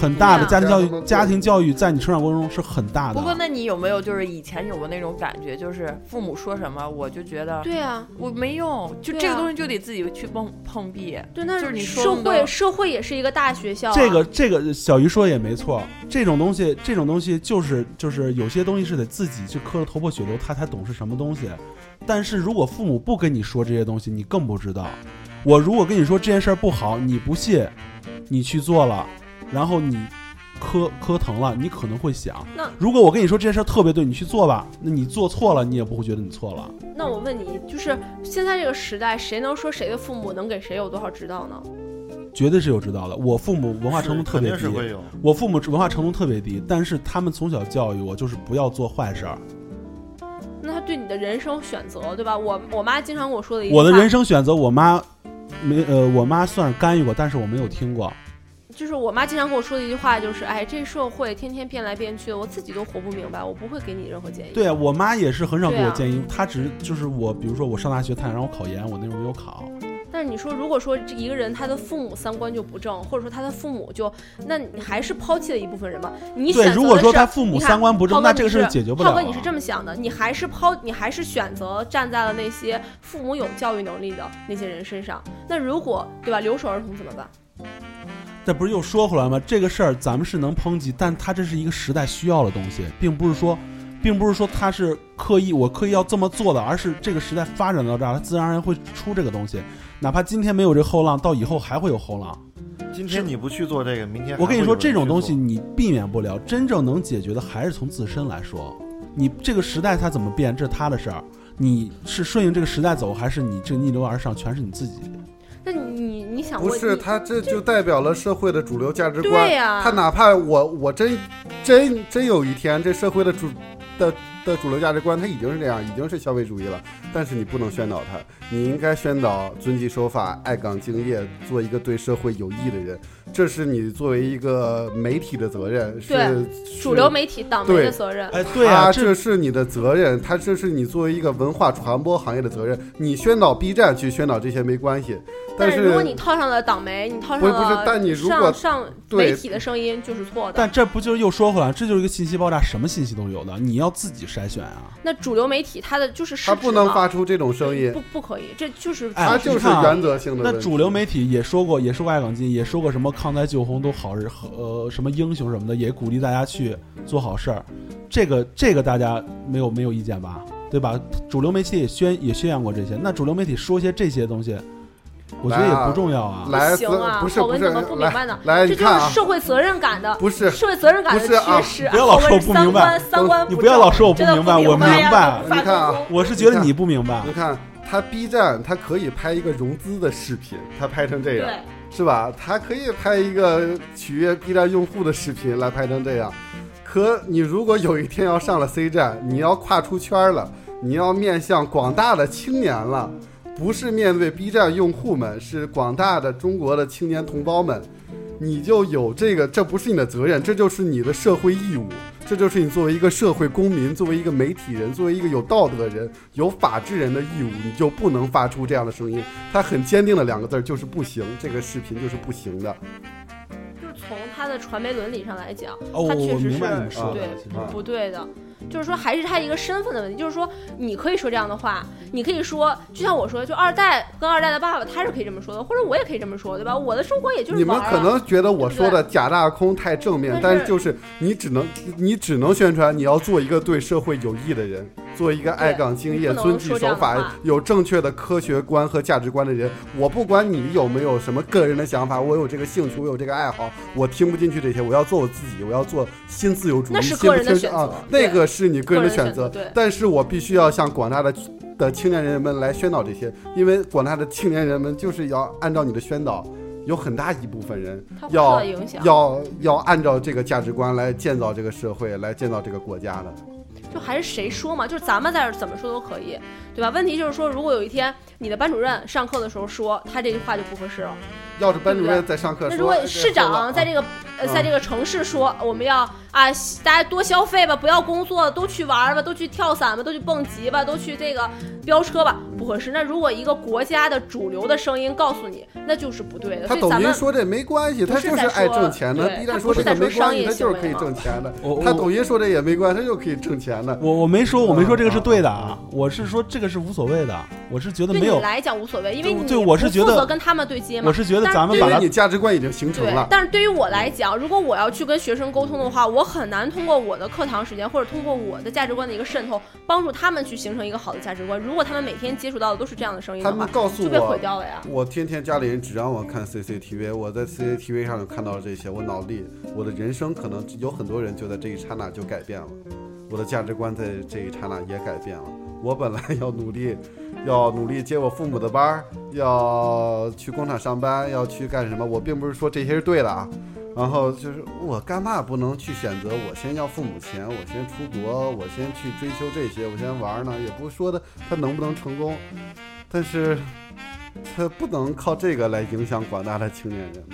很大的家庭教育，家庭教育在你成长过程中是很大的。
不过，那你有没有就是以前有过那种感觉，就是父母说什么，我就觉得
对啊，
我没用，就这个东西就得自己去碰碰壁。
对，那
就是你说
社会社会也是一个大学校啊、
这个这个小鱼说也没错，这种东西这种东西就是就是有些东西是得自己去磕着头破血流，他才懂是什么东西。但是如果父母不跟你说这些东西，你更不知道。我如果跟你说这件事儿不好，你不信，你去做了，然后你磕磕疼了，你可能会想
那，
如果我跟你说这件事儿特别对，你去做吧，那你做错了，你也不会觉得你错了。
那我问你，就是现在这个时代，谁能说谁的父母能给谁有多少指导呢？
绝对是有指导的。我父母文化程度特别低。我父母文化程度特别低，但是他们从小教育我就是不要做坏事儿。
那他对你的人生选择，对吧？我我妈经常跟我说的一句话，
我的人生选择，我妈没呃，我妈算是干预过，但是我没有听过。
就是我妈经常跟我说的一句话，就是哎，这社会天天变来变去的，我自己都活不明白，我不会给你任何建议。
对啊，我妈也是很少给我建议，她只是就是我，比如说我上大学，她想让我考研，我那时候没有考。
但是你说，如果说这一个人他的父母三观就不正，或者说他的父母就，那你还是抛弃了一部分人吧？你
对如果说他父母
你
三观不正那这个事解决不了啊
浩哥，你是这么想的，你还是抛，你还是选择站在了那些父母有教育能力的那些人身上。那如果对吧，留守儿童怎么办？
这不是又说回来吗？这个事儿咱们是能抨击，但它这是一个时代需要的东西，并不是说，并不是说他是刻意我刻意要这么做的，而是这个时代发展到这儿，它自然而然会出这个东西。哪怕今天没有这后浪，到以后还会有后浪。
今天你不去做这个，明天
我跟你说，这种东西你避免不了，真正能解决的还是从自身来说。你这个时代它怎么变，这是他的事儿。你是顺应这个时代走，还是你这逆流而上，全是你自己。
那你你想
不是
你
他，这就代表了社会的主流价值观。
对呀
他哪怕我我真真真有一天，这社会的主的的主流价值观，它已经是这样，已经是消费主义了。但是你不能宣导他，你应该宣导遵纪守法、爱岗敬业，做一个对社会有益的人。这是你作为一个媒体的责任，是
主流媒体党媒的责任。
哎，对啊，这
这是你的责任，他这是你作为一个文化传播行业的责任。你宣导 B 站去宣导这些没关系，但
是如果你套上了党媒，你套上
不是不是
了
但你如果
上上媒体的声音就是错的。
但这不就是又说回来，这就是一个信息爆炸，什么信息都有的，你要自己筛选啊。
那主流媒体它的就是
它不能发出这种声音
不，不可以，这就是
哎
他就是原则性的
那。主流媒体也说过，也说过爱岗敬，也说过什么抗灾救洪都好人，呃，什么英雄什么的，也鼓励大家去做好事儿。这个这个大家没有没有意见吧？对吧？主流媒体也宣也宣扬过这些。那主流媒体说些这些东西，我觉得也不重要啊。
来
不行啊，
不是不是
浩文怎么不明白呢？
来来
这就
你看啊
是社会责任感的，
不是
社会责任感的
不是啊
缺失。
不要老说我不明白
三观
你不要老说我不明白我
明
白
你看啊
我是觉得你不明白
你。看他 B 站，他可以拍一个融资的视频，他拍成这样，是吧？他可以拍一个取悦 B 站用户的视频来拍成这样。可你如果有一天要上了 C 站，你要跨出圈了，你要面向广大的青年了，不是面对 B 站用户们，是广大的中国的青年同胞们，你就有这个，这不是你的责任，这就是你的社会义务，这就是你作为一个社会公民，作为一个媒体人，作为一个有道德人、有法治人的义务，你就不能发出这样的声音。他很坚定的两个字儿就是不行，这个视频就是不行的。
就是从他的传媒伦理上来讲，
哦我
他确实是
明白你说的
对不对的。就是说还是他一个身份的问题。就是说你可以说这样的话，你可以说，就像我说，就二代跟二代的爸爸他是可以这么说的，或者我也可以这么说，对吧？我的生活也就是
你们可能觉得我说的假大空太正面，
但是
就是你只能你只能宣传你要做一个对社会有益的人，做一个爱岗敬业、遵纪守法有正确的科学观和价值观的人。我不管你有没有什么个人的想法，我有这个兴趣，我有这个爱好，我听不进去这些，我要做我自己，我要做新自由主义、
那是
新
个人的选择
啊，那个是你个人的选择。
对，
但是我必须要向广大的的青年人们来宣导这些，因为广大的青年人们就是要按照你的宣导，有很大一部分人要。要要按照这个价值观来建造这个社会，来建造这个国家的。
就还是谁说嘛，就是咱们在这儿怎么说都可以，对吧？问题就是说，如果有一天你的班主任上课的时候说他这句话就不合适了，
要是班主任在上课说，
那如果市长在这个呃
嗯
在这个城市说我们要啊大家多消费吧，不要工作，都去玩吧，都去跳伞吧，都去蹦极吧，都去这个飙车吧，不合适。那如果一个国家的主流的声音告诉你，那就是不对的。
他抖音说这没关系，他就是爱挣钱的。
对
B
他
站说这个
不是在说
没关系，
商业
他就是可以
行为
挣钱的。他抖音说这也没关系，他就可以挣钱的。
我我没说我没说这个是对的啊
嗯，
我是说这个是无所谓的，我是觉得
对
没有，
你来讲无所谓，因为
对
你
对我是觉得
负责跟他们对接嘛
我。是觉得咱们把它
你价值观已经形成了，。
但是对于我来讲，如果我要去跟学生沟通的话，我很难通过我的课堂时间或者通过我的价值观的一个渗透，帮助他们去形成一个好的价值观。如果他们每天接触到的都是这样的声音的话，
们告诉
就被毁，掉了呀。
我天天家里人只让我看 CCTV，我在 CCTV 上就看到了这些，我脑力，我的人生可能有很多人就在这一刹那就改变了，我的价值观在这一刹那也改变了。我本来要努力，要努力接我父母的班儿，要去工厂上班，要去干什么？我并不是说这些是对的啊。然后就是我干嘛不能去选择？我先要父母钱，我先出国，我先去追求这些，我先玩呢？也不是说的他能不能成功，但是他不能靠这个来影响广大的青年人。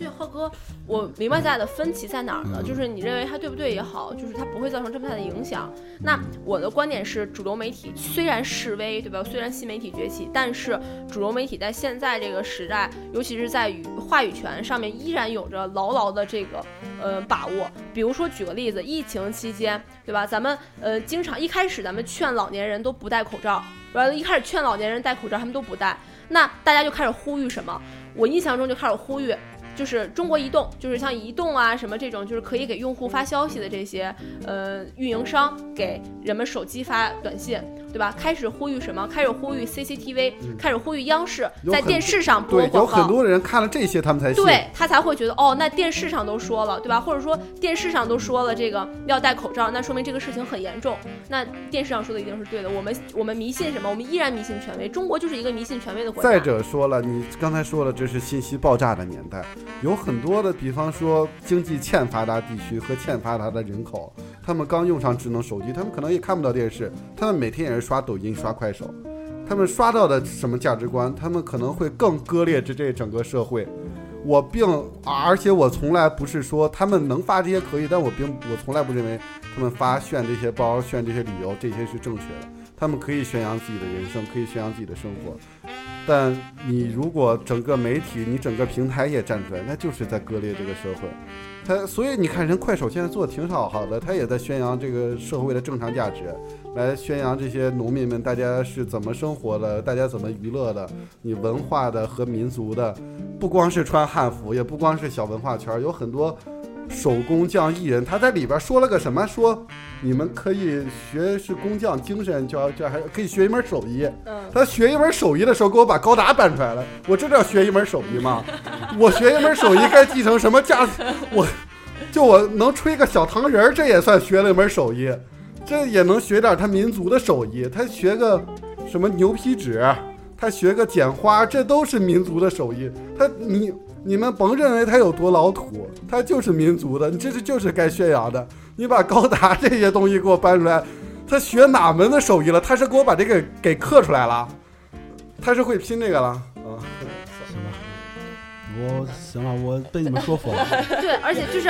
所以浩哥，我明白咱俩的分歧在哪儿
嗯
呢？就是你认为它对不对也好，就是它不会造成这么大的影响。那我的观点是，主流媒体虽然示威，对吧？虽然新媒体崛起，但是主流媒体在现在这个时代，尤其是在于话语权上面，依然有着牢牢的这个呃把握。比如说举个例子，疫情期间，对吧？咱们呃经常一开始咱们劝老年人都不戴口罩，完了一开始劝老年人戴口罩，他们都不戴，那大家就开始呼吁什么？我印象中就开始呼吁。就是中国移动，就是像移动啊什么这种，就是可以给用户发消息的这些呃运营商，给人们手机发短信，对吧？开始呼吁什么？开始呼吁 CCTV，、开始呼吁央视在电视上播广告。
有很多人看了这些，他们才信。
对他才会觉得哦，那电视上都说了，对吧？或者说电视上都说了这个要戴口罩，那说明这个事情很严重。那电视上说的一定是对的。我们我们迷信什么？我们依然迷信权威。中国就是一个迷信权威的国家。
再者说了，你刚才说了，这是信息爆炸的年代，有很多的，比方说经济欠发达地区和欠发达的人口，他们刚用上智能手机，他们可能也看不到电视，他们每天也是刷抖音、刷快手，他们刷到的什么价值观，他们可能会更割裂这这整个社会。我并，而且我从来不是说他们能发这些可以，但我并我从来不认为他们发炫这些包、炫这些旅游这些是正确的。他们可以宣扬自己的人生，可以宣扬自己的生活，但你如果整个媒体、你整个平台也站出来，那就是在割裂这个社会。他所以你看，人快手现在做的挺好好的，他也在宣扬这个社会的正常价值，来宣扬这些农民们大家是怎么生活的，大家怎么娱乐的，你文化的和民族的，不光是穿汉服，也不光是小文化圈，有很多手工匠艺人，他在里边说了个什么？说你们可以学是工匠精神，叫叫还可以学一门手艺。
嗯，
他学一门手艺的时候，给我把高达搬出来了。我这叫学一门手艺吗？我学一门手艺该继承什么价值？我就我能吹个小糖人儿，这也算学了一门手艺。这也能学点他民族的手艺。他学个什么牛皮纸，他学个剪花，这都是民族的手艺。他你你们甭认为他有多老土，他就是民族的，你这是就是该宣扬的。你把高达这些东西给我搬出来，他学哪门子手艺了？他是给我把这个给刻出来了，他是会拼这个了。
我行了，我被你们说服了。
对，而且就是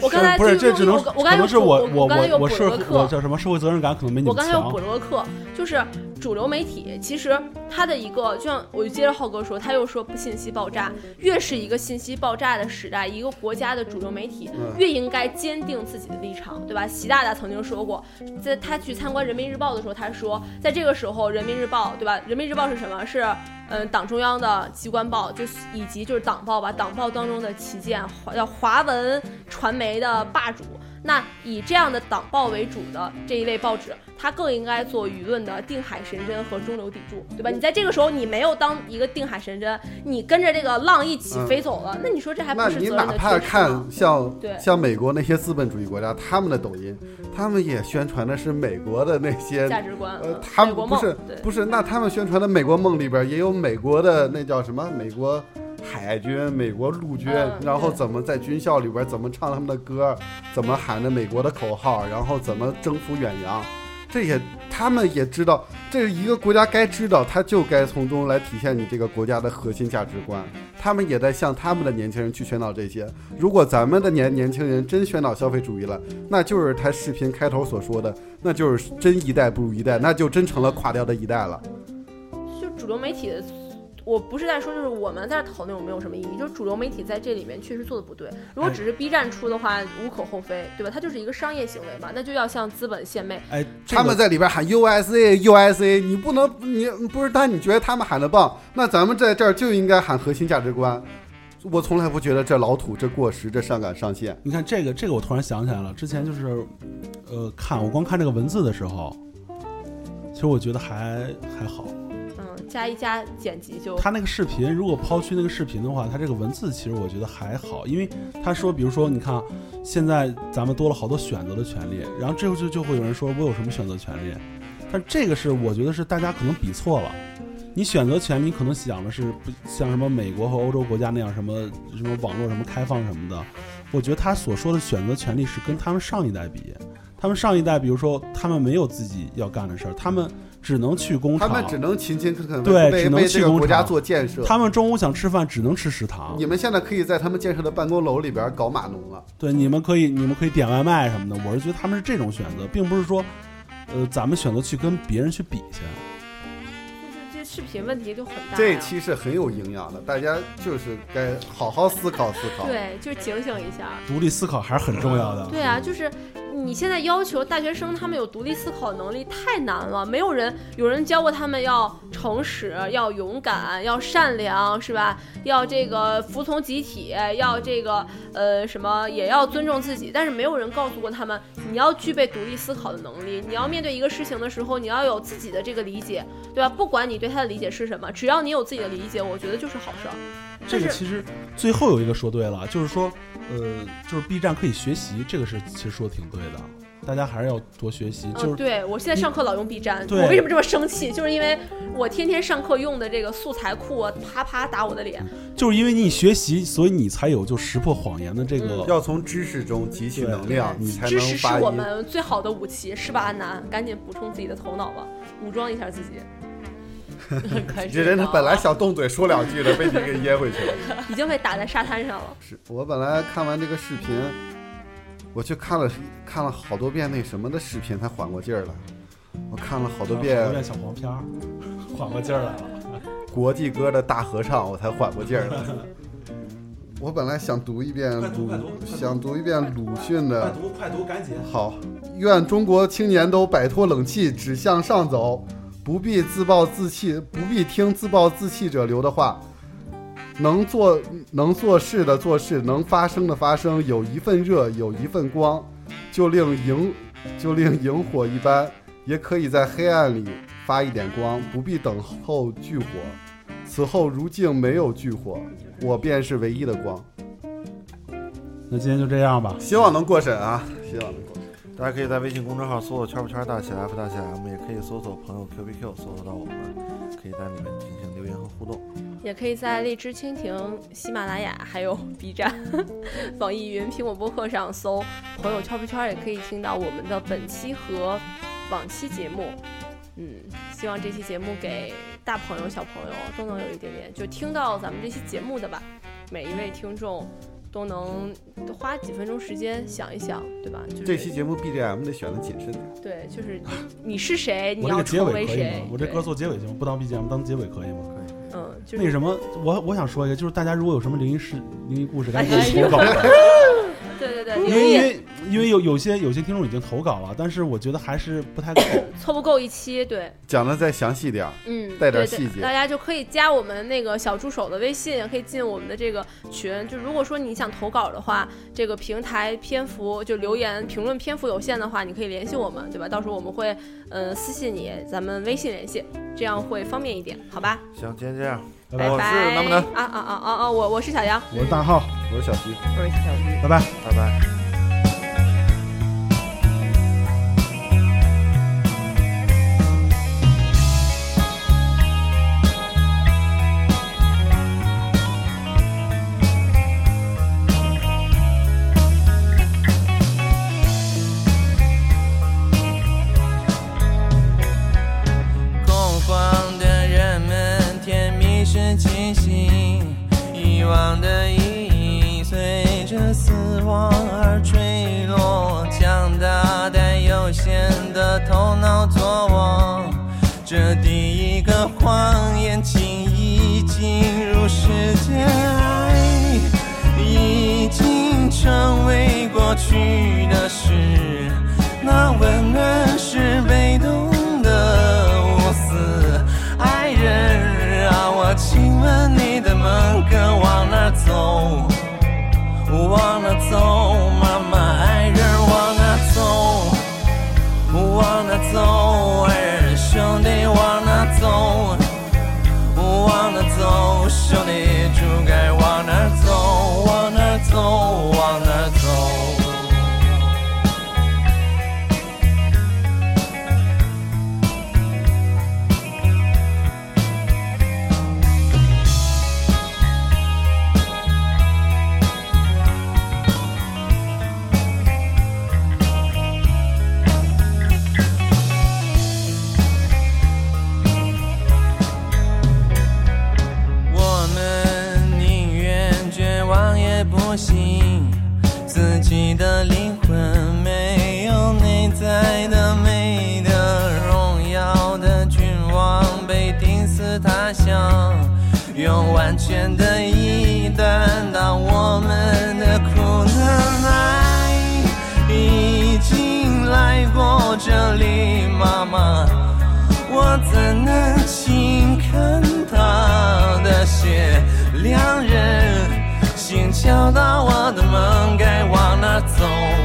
我刚才
不是，
就
这只能
我我刚才
可能是我我
我刚才有
我我是
补了个课
我叫什么社会责任感可能没你们
我刚才又补。了个课，就是主流媒体其实它的一个，就像我就接着浩哥说，他又说不信息爆炸，越是一个信息爆炸的时代，一个国家的主流媒体
嗯
越应该坚定自己的立场，对吧？习大大曾经说过，在他去参观人民日报的时候，他说，在这个时候，人民日报，对吧？人民日报是什么？是嗯，党中央的机关报，就是以及就是党报吧，党报当中的旗舰，华叫华文传媒的霸主。那以这样的党报为主的这一类报纸，它更应该做舆论的定海神针和中流砥柱，对吧？你在这个时候你没有当一个定海神针，你跟着这个浪一起飞走了，那你说这还不
那你
是责任
哪怕看像
对。
像美国那些资本主义国家，他们的抖音，他们也宣传的是美国的那些
价值观，
呃
嗯，
他们不是不是，那他们宣传的美国梦里边也有美国的那叫什么？美国海军、美国陆军，
嗯
然后怎么在军校里边怎么唱他们的歌，怎么喊着美国的口号，然后怎么征服远洋，这也他们也知道，这是一个国家该知道，他就该从中来体现你这个国家的核心价值观。他们也在向他们的年轻人去宣导这些。如果咱们的年年轻人真宣导消费主义了，那就是他视频开头所说的，那就是真一代不如一代，那就真成了垮掉的一代了。
就主流媒体的，我不是在说就是我们在这讨论有没有什么意义，就是主流媒体在这里面确实做的不对。如果只是 B 站出的话，无可厚非，对吧？它就是一个商业行为嘛，那就要向资本献媚。
哎，
他们在里边喊 USA USA，你不能你不是但你觉得他们喊的棒，那咱们在这儿就应该喊核心价值观。我从来不觉得这老土、这过时、这上纲上线。
你看这个这个，我突然想起来了，之前就是，呃，看我光看这个文字的时候，其实我觉得还还好。
加一加剪辑就
他那个视频，如果抛去那个视频的话，他这个文字其实我觉得还好，因为他说，比如说，你看，现在咱们多了好多选择的权利，然后之后就就会有人说我有什么选择权利，但这个是我觉得是大家可能比错了。你选择权，你可能想的是不像什么美国和欧洲国家那样什么什么网络什么开放什么的，我觉得他所说的选择权利是跟他们上一代比，他们上一代，比如说他们没有自己要干的事儿，他们只能去工厂，
他们只能勤勤恳恳
对只能去工厂
做建设。
他们中午想吃饭只能吃食堂。
你们现在可以在他们建设的办公楼里边搞码农了。
对，你们可以，你们可以点外卖什么的。我是觉得他们是这种选择，并不是说，呃，咱们选择去跟别人去比去。
就是这视频问题就很大呀。
这期是很有营养的，大家就是该好好思考思考。
对，就是警醒一下。
独立思考还是很重要的。
对啊，就是你现在要求大学生他们有独立思考能力太难了，没有人有人教过他们要诚实、要勇敢、要善良，是吧？要这个服从集体，要这个呃什么也要尊重自己，但是没有人告诉过他们你要具备独立思考的能力，你要面对一个事情的时候，你要有自己的这个理解，对吧？不管你对他的理解是什么，只要你有自己的理解，我觉得就是好事儿。
这个其实最后有一个说对了，就是说，呃，就是 B 站可以学习，这个是其实说的挺对的。大家还是要多学习，就是
嗯，对我现在上课老用 B 站，
对
我为什么这么生气？就是因为我天天上课用的这个素材库啊，啪啪打我的脸。
就是因为你学习，所以你才有就识破谎言的这个。
要从知识中汲取能量，你才
知识是。我们最好的武器，是吧，安南？赶紧补充自己的头脑吧，武装一下自己。
这人他本来想动嘴说两句的，被你给噎回去了。
已经被打在沙滩上了。
是我本来看完这个视频，我去看了看了好多遍那什么的视频才缓过劲儿来。我看了好多遍
小黄片儿，缓过劲儿来了。
国际歌的大合唱，我才缓过劲儿来。我本来想读一遍鲁，想读一遍鲁迅的。
快读，快读，赶紧。
好，愿中国青年都摆脱冷气，只向上走，不必自暴自弃，不必听自暴自弃者留的话。能做能做事的做事，能发声的发声，有一份热，有一份光，就令萤就令萤火一般，也可以在黑暗里发一点光，不必等候炬火。此后如镜没有炬火，我便是唯一的光。
那今天就这样吧。
希望能过审啊！希望能过审。
大家可以在微信公众号搜索“圈不圈大写 F 大写 M”，也可以搜索朋友 QBQ 搜索到我们，可以在里面进行留言和互动。
也可以在荔枝、蜻蜓、喜马拉雅，还有 B 站、网易云、苹果播客上搜“朋友圈不圈”，也可以听到我们的本期和往期节目。嗯，希望这期节目给大朋友、小朋友都能有一点点，就听到咱们这期节目的吧。每一位听众都能花几分钟时间想一想，对吧？就是
这期节目 BGM 得选的谨慎点。
对，就是你是谁，你
我这个结
要成为
尾可以
谁
吗？？我这歌做结尾行吗？不当 BGM 当结尾可以吗？
嗯，就是
那什么，我我想说一个，就是大家如果有什么灵异事、灵异故事，赶紧
哎
给我投稿。因为因为因为有有些有些听众已经投稿了，但是我觉得还是不太够。
凑不够一期，对，
讲的再详细点，
嗯，
带点
对对
细节
大家就可以加我们那个小助手的微信，可以进我们的这个群。就如果说你想投稿的话，这个平台篇幅就留言评论篇幅有限的话，你可以联系我们，对吧？到时候我们会呃私信你，咱们微信联系，这样会方便一点，好吧？
行，今天这样，
拜拜，
拜拜。
是能不能
啊啊啊啊啊！我我是小杨。
我是大浩，
我是小徐。
我是小徐。
拜拜。
拜拜。
成为过去的事。那温暖往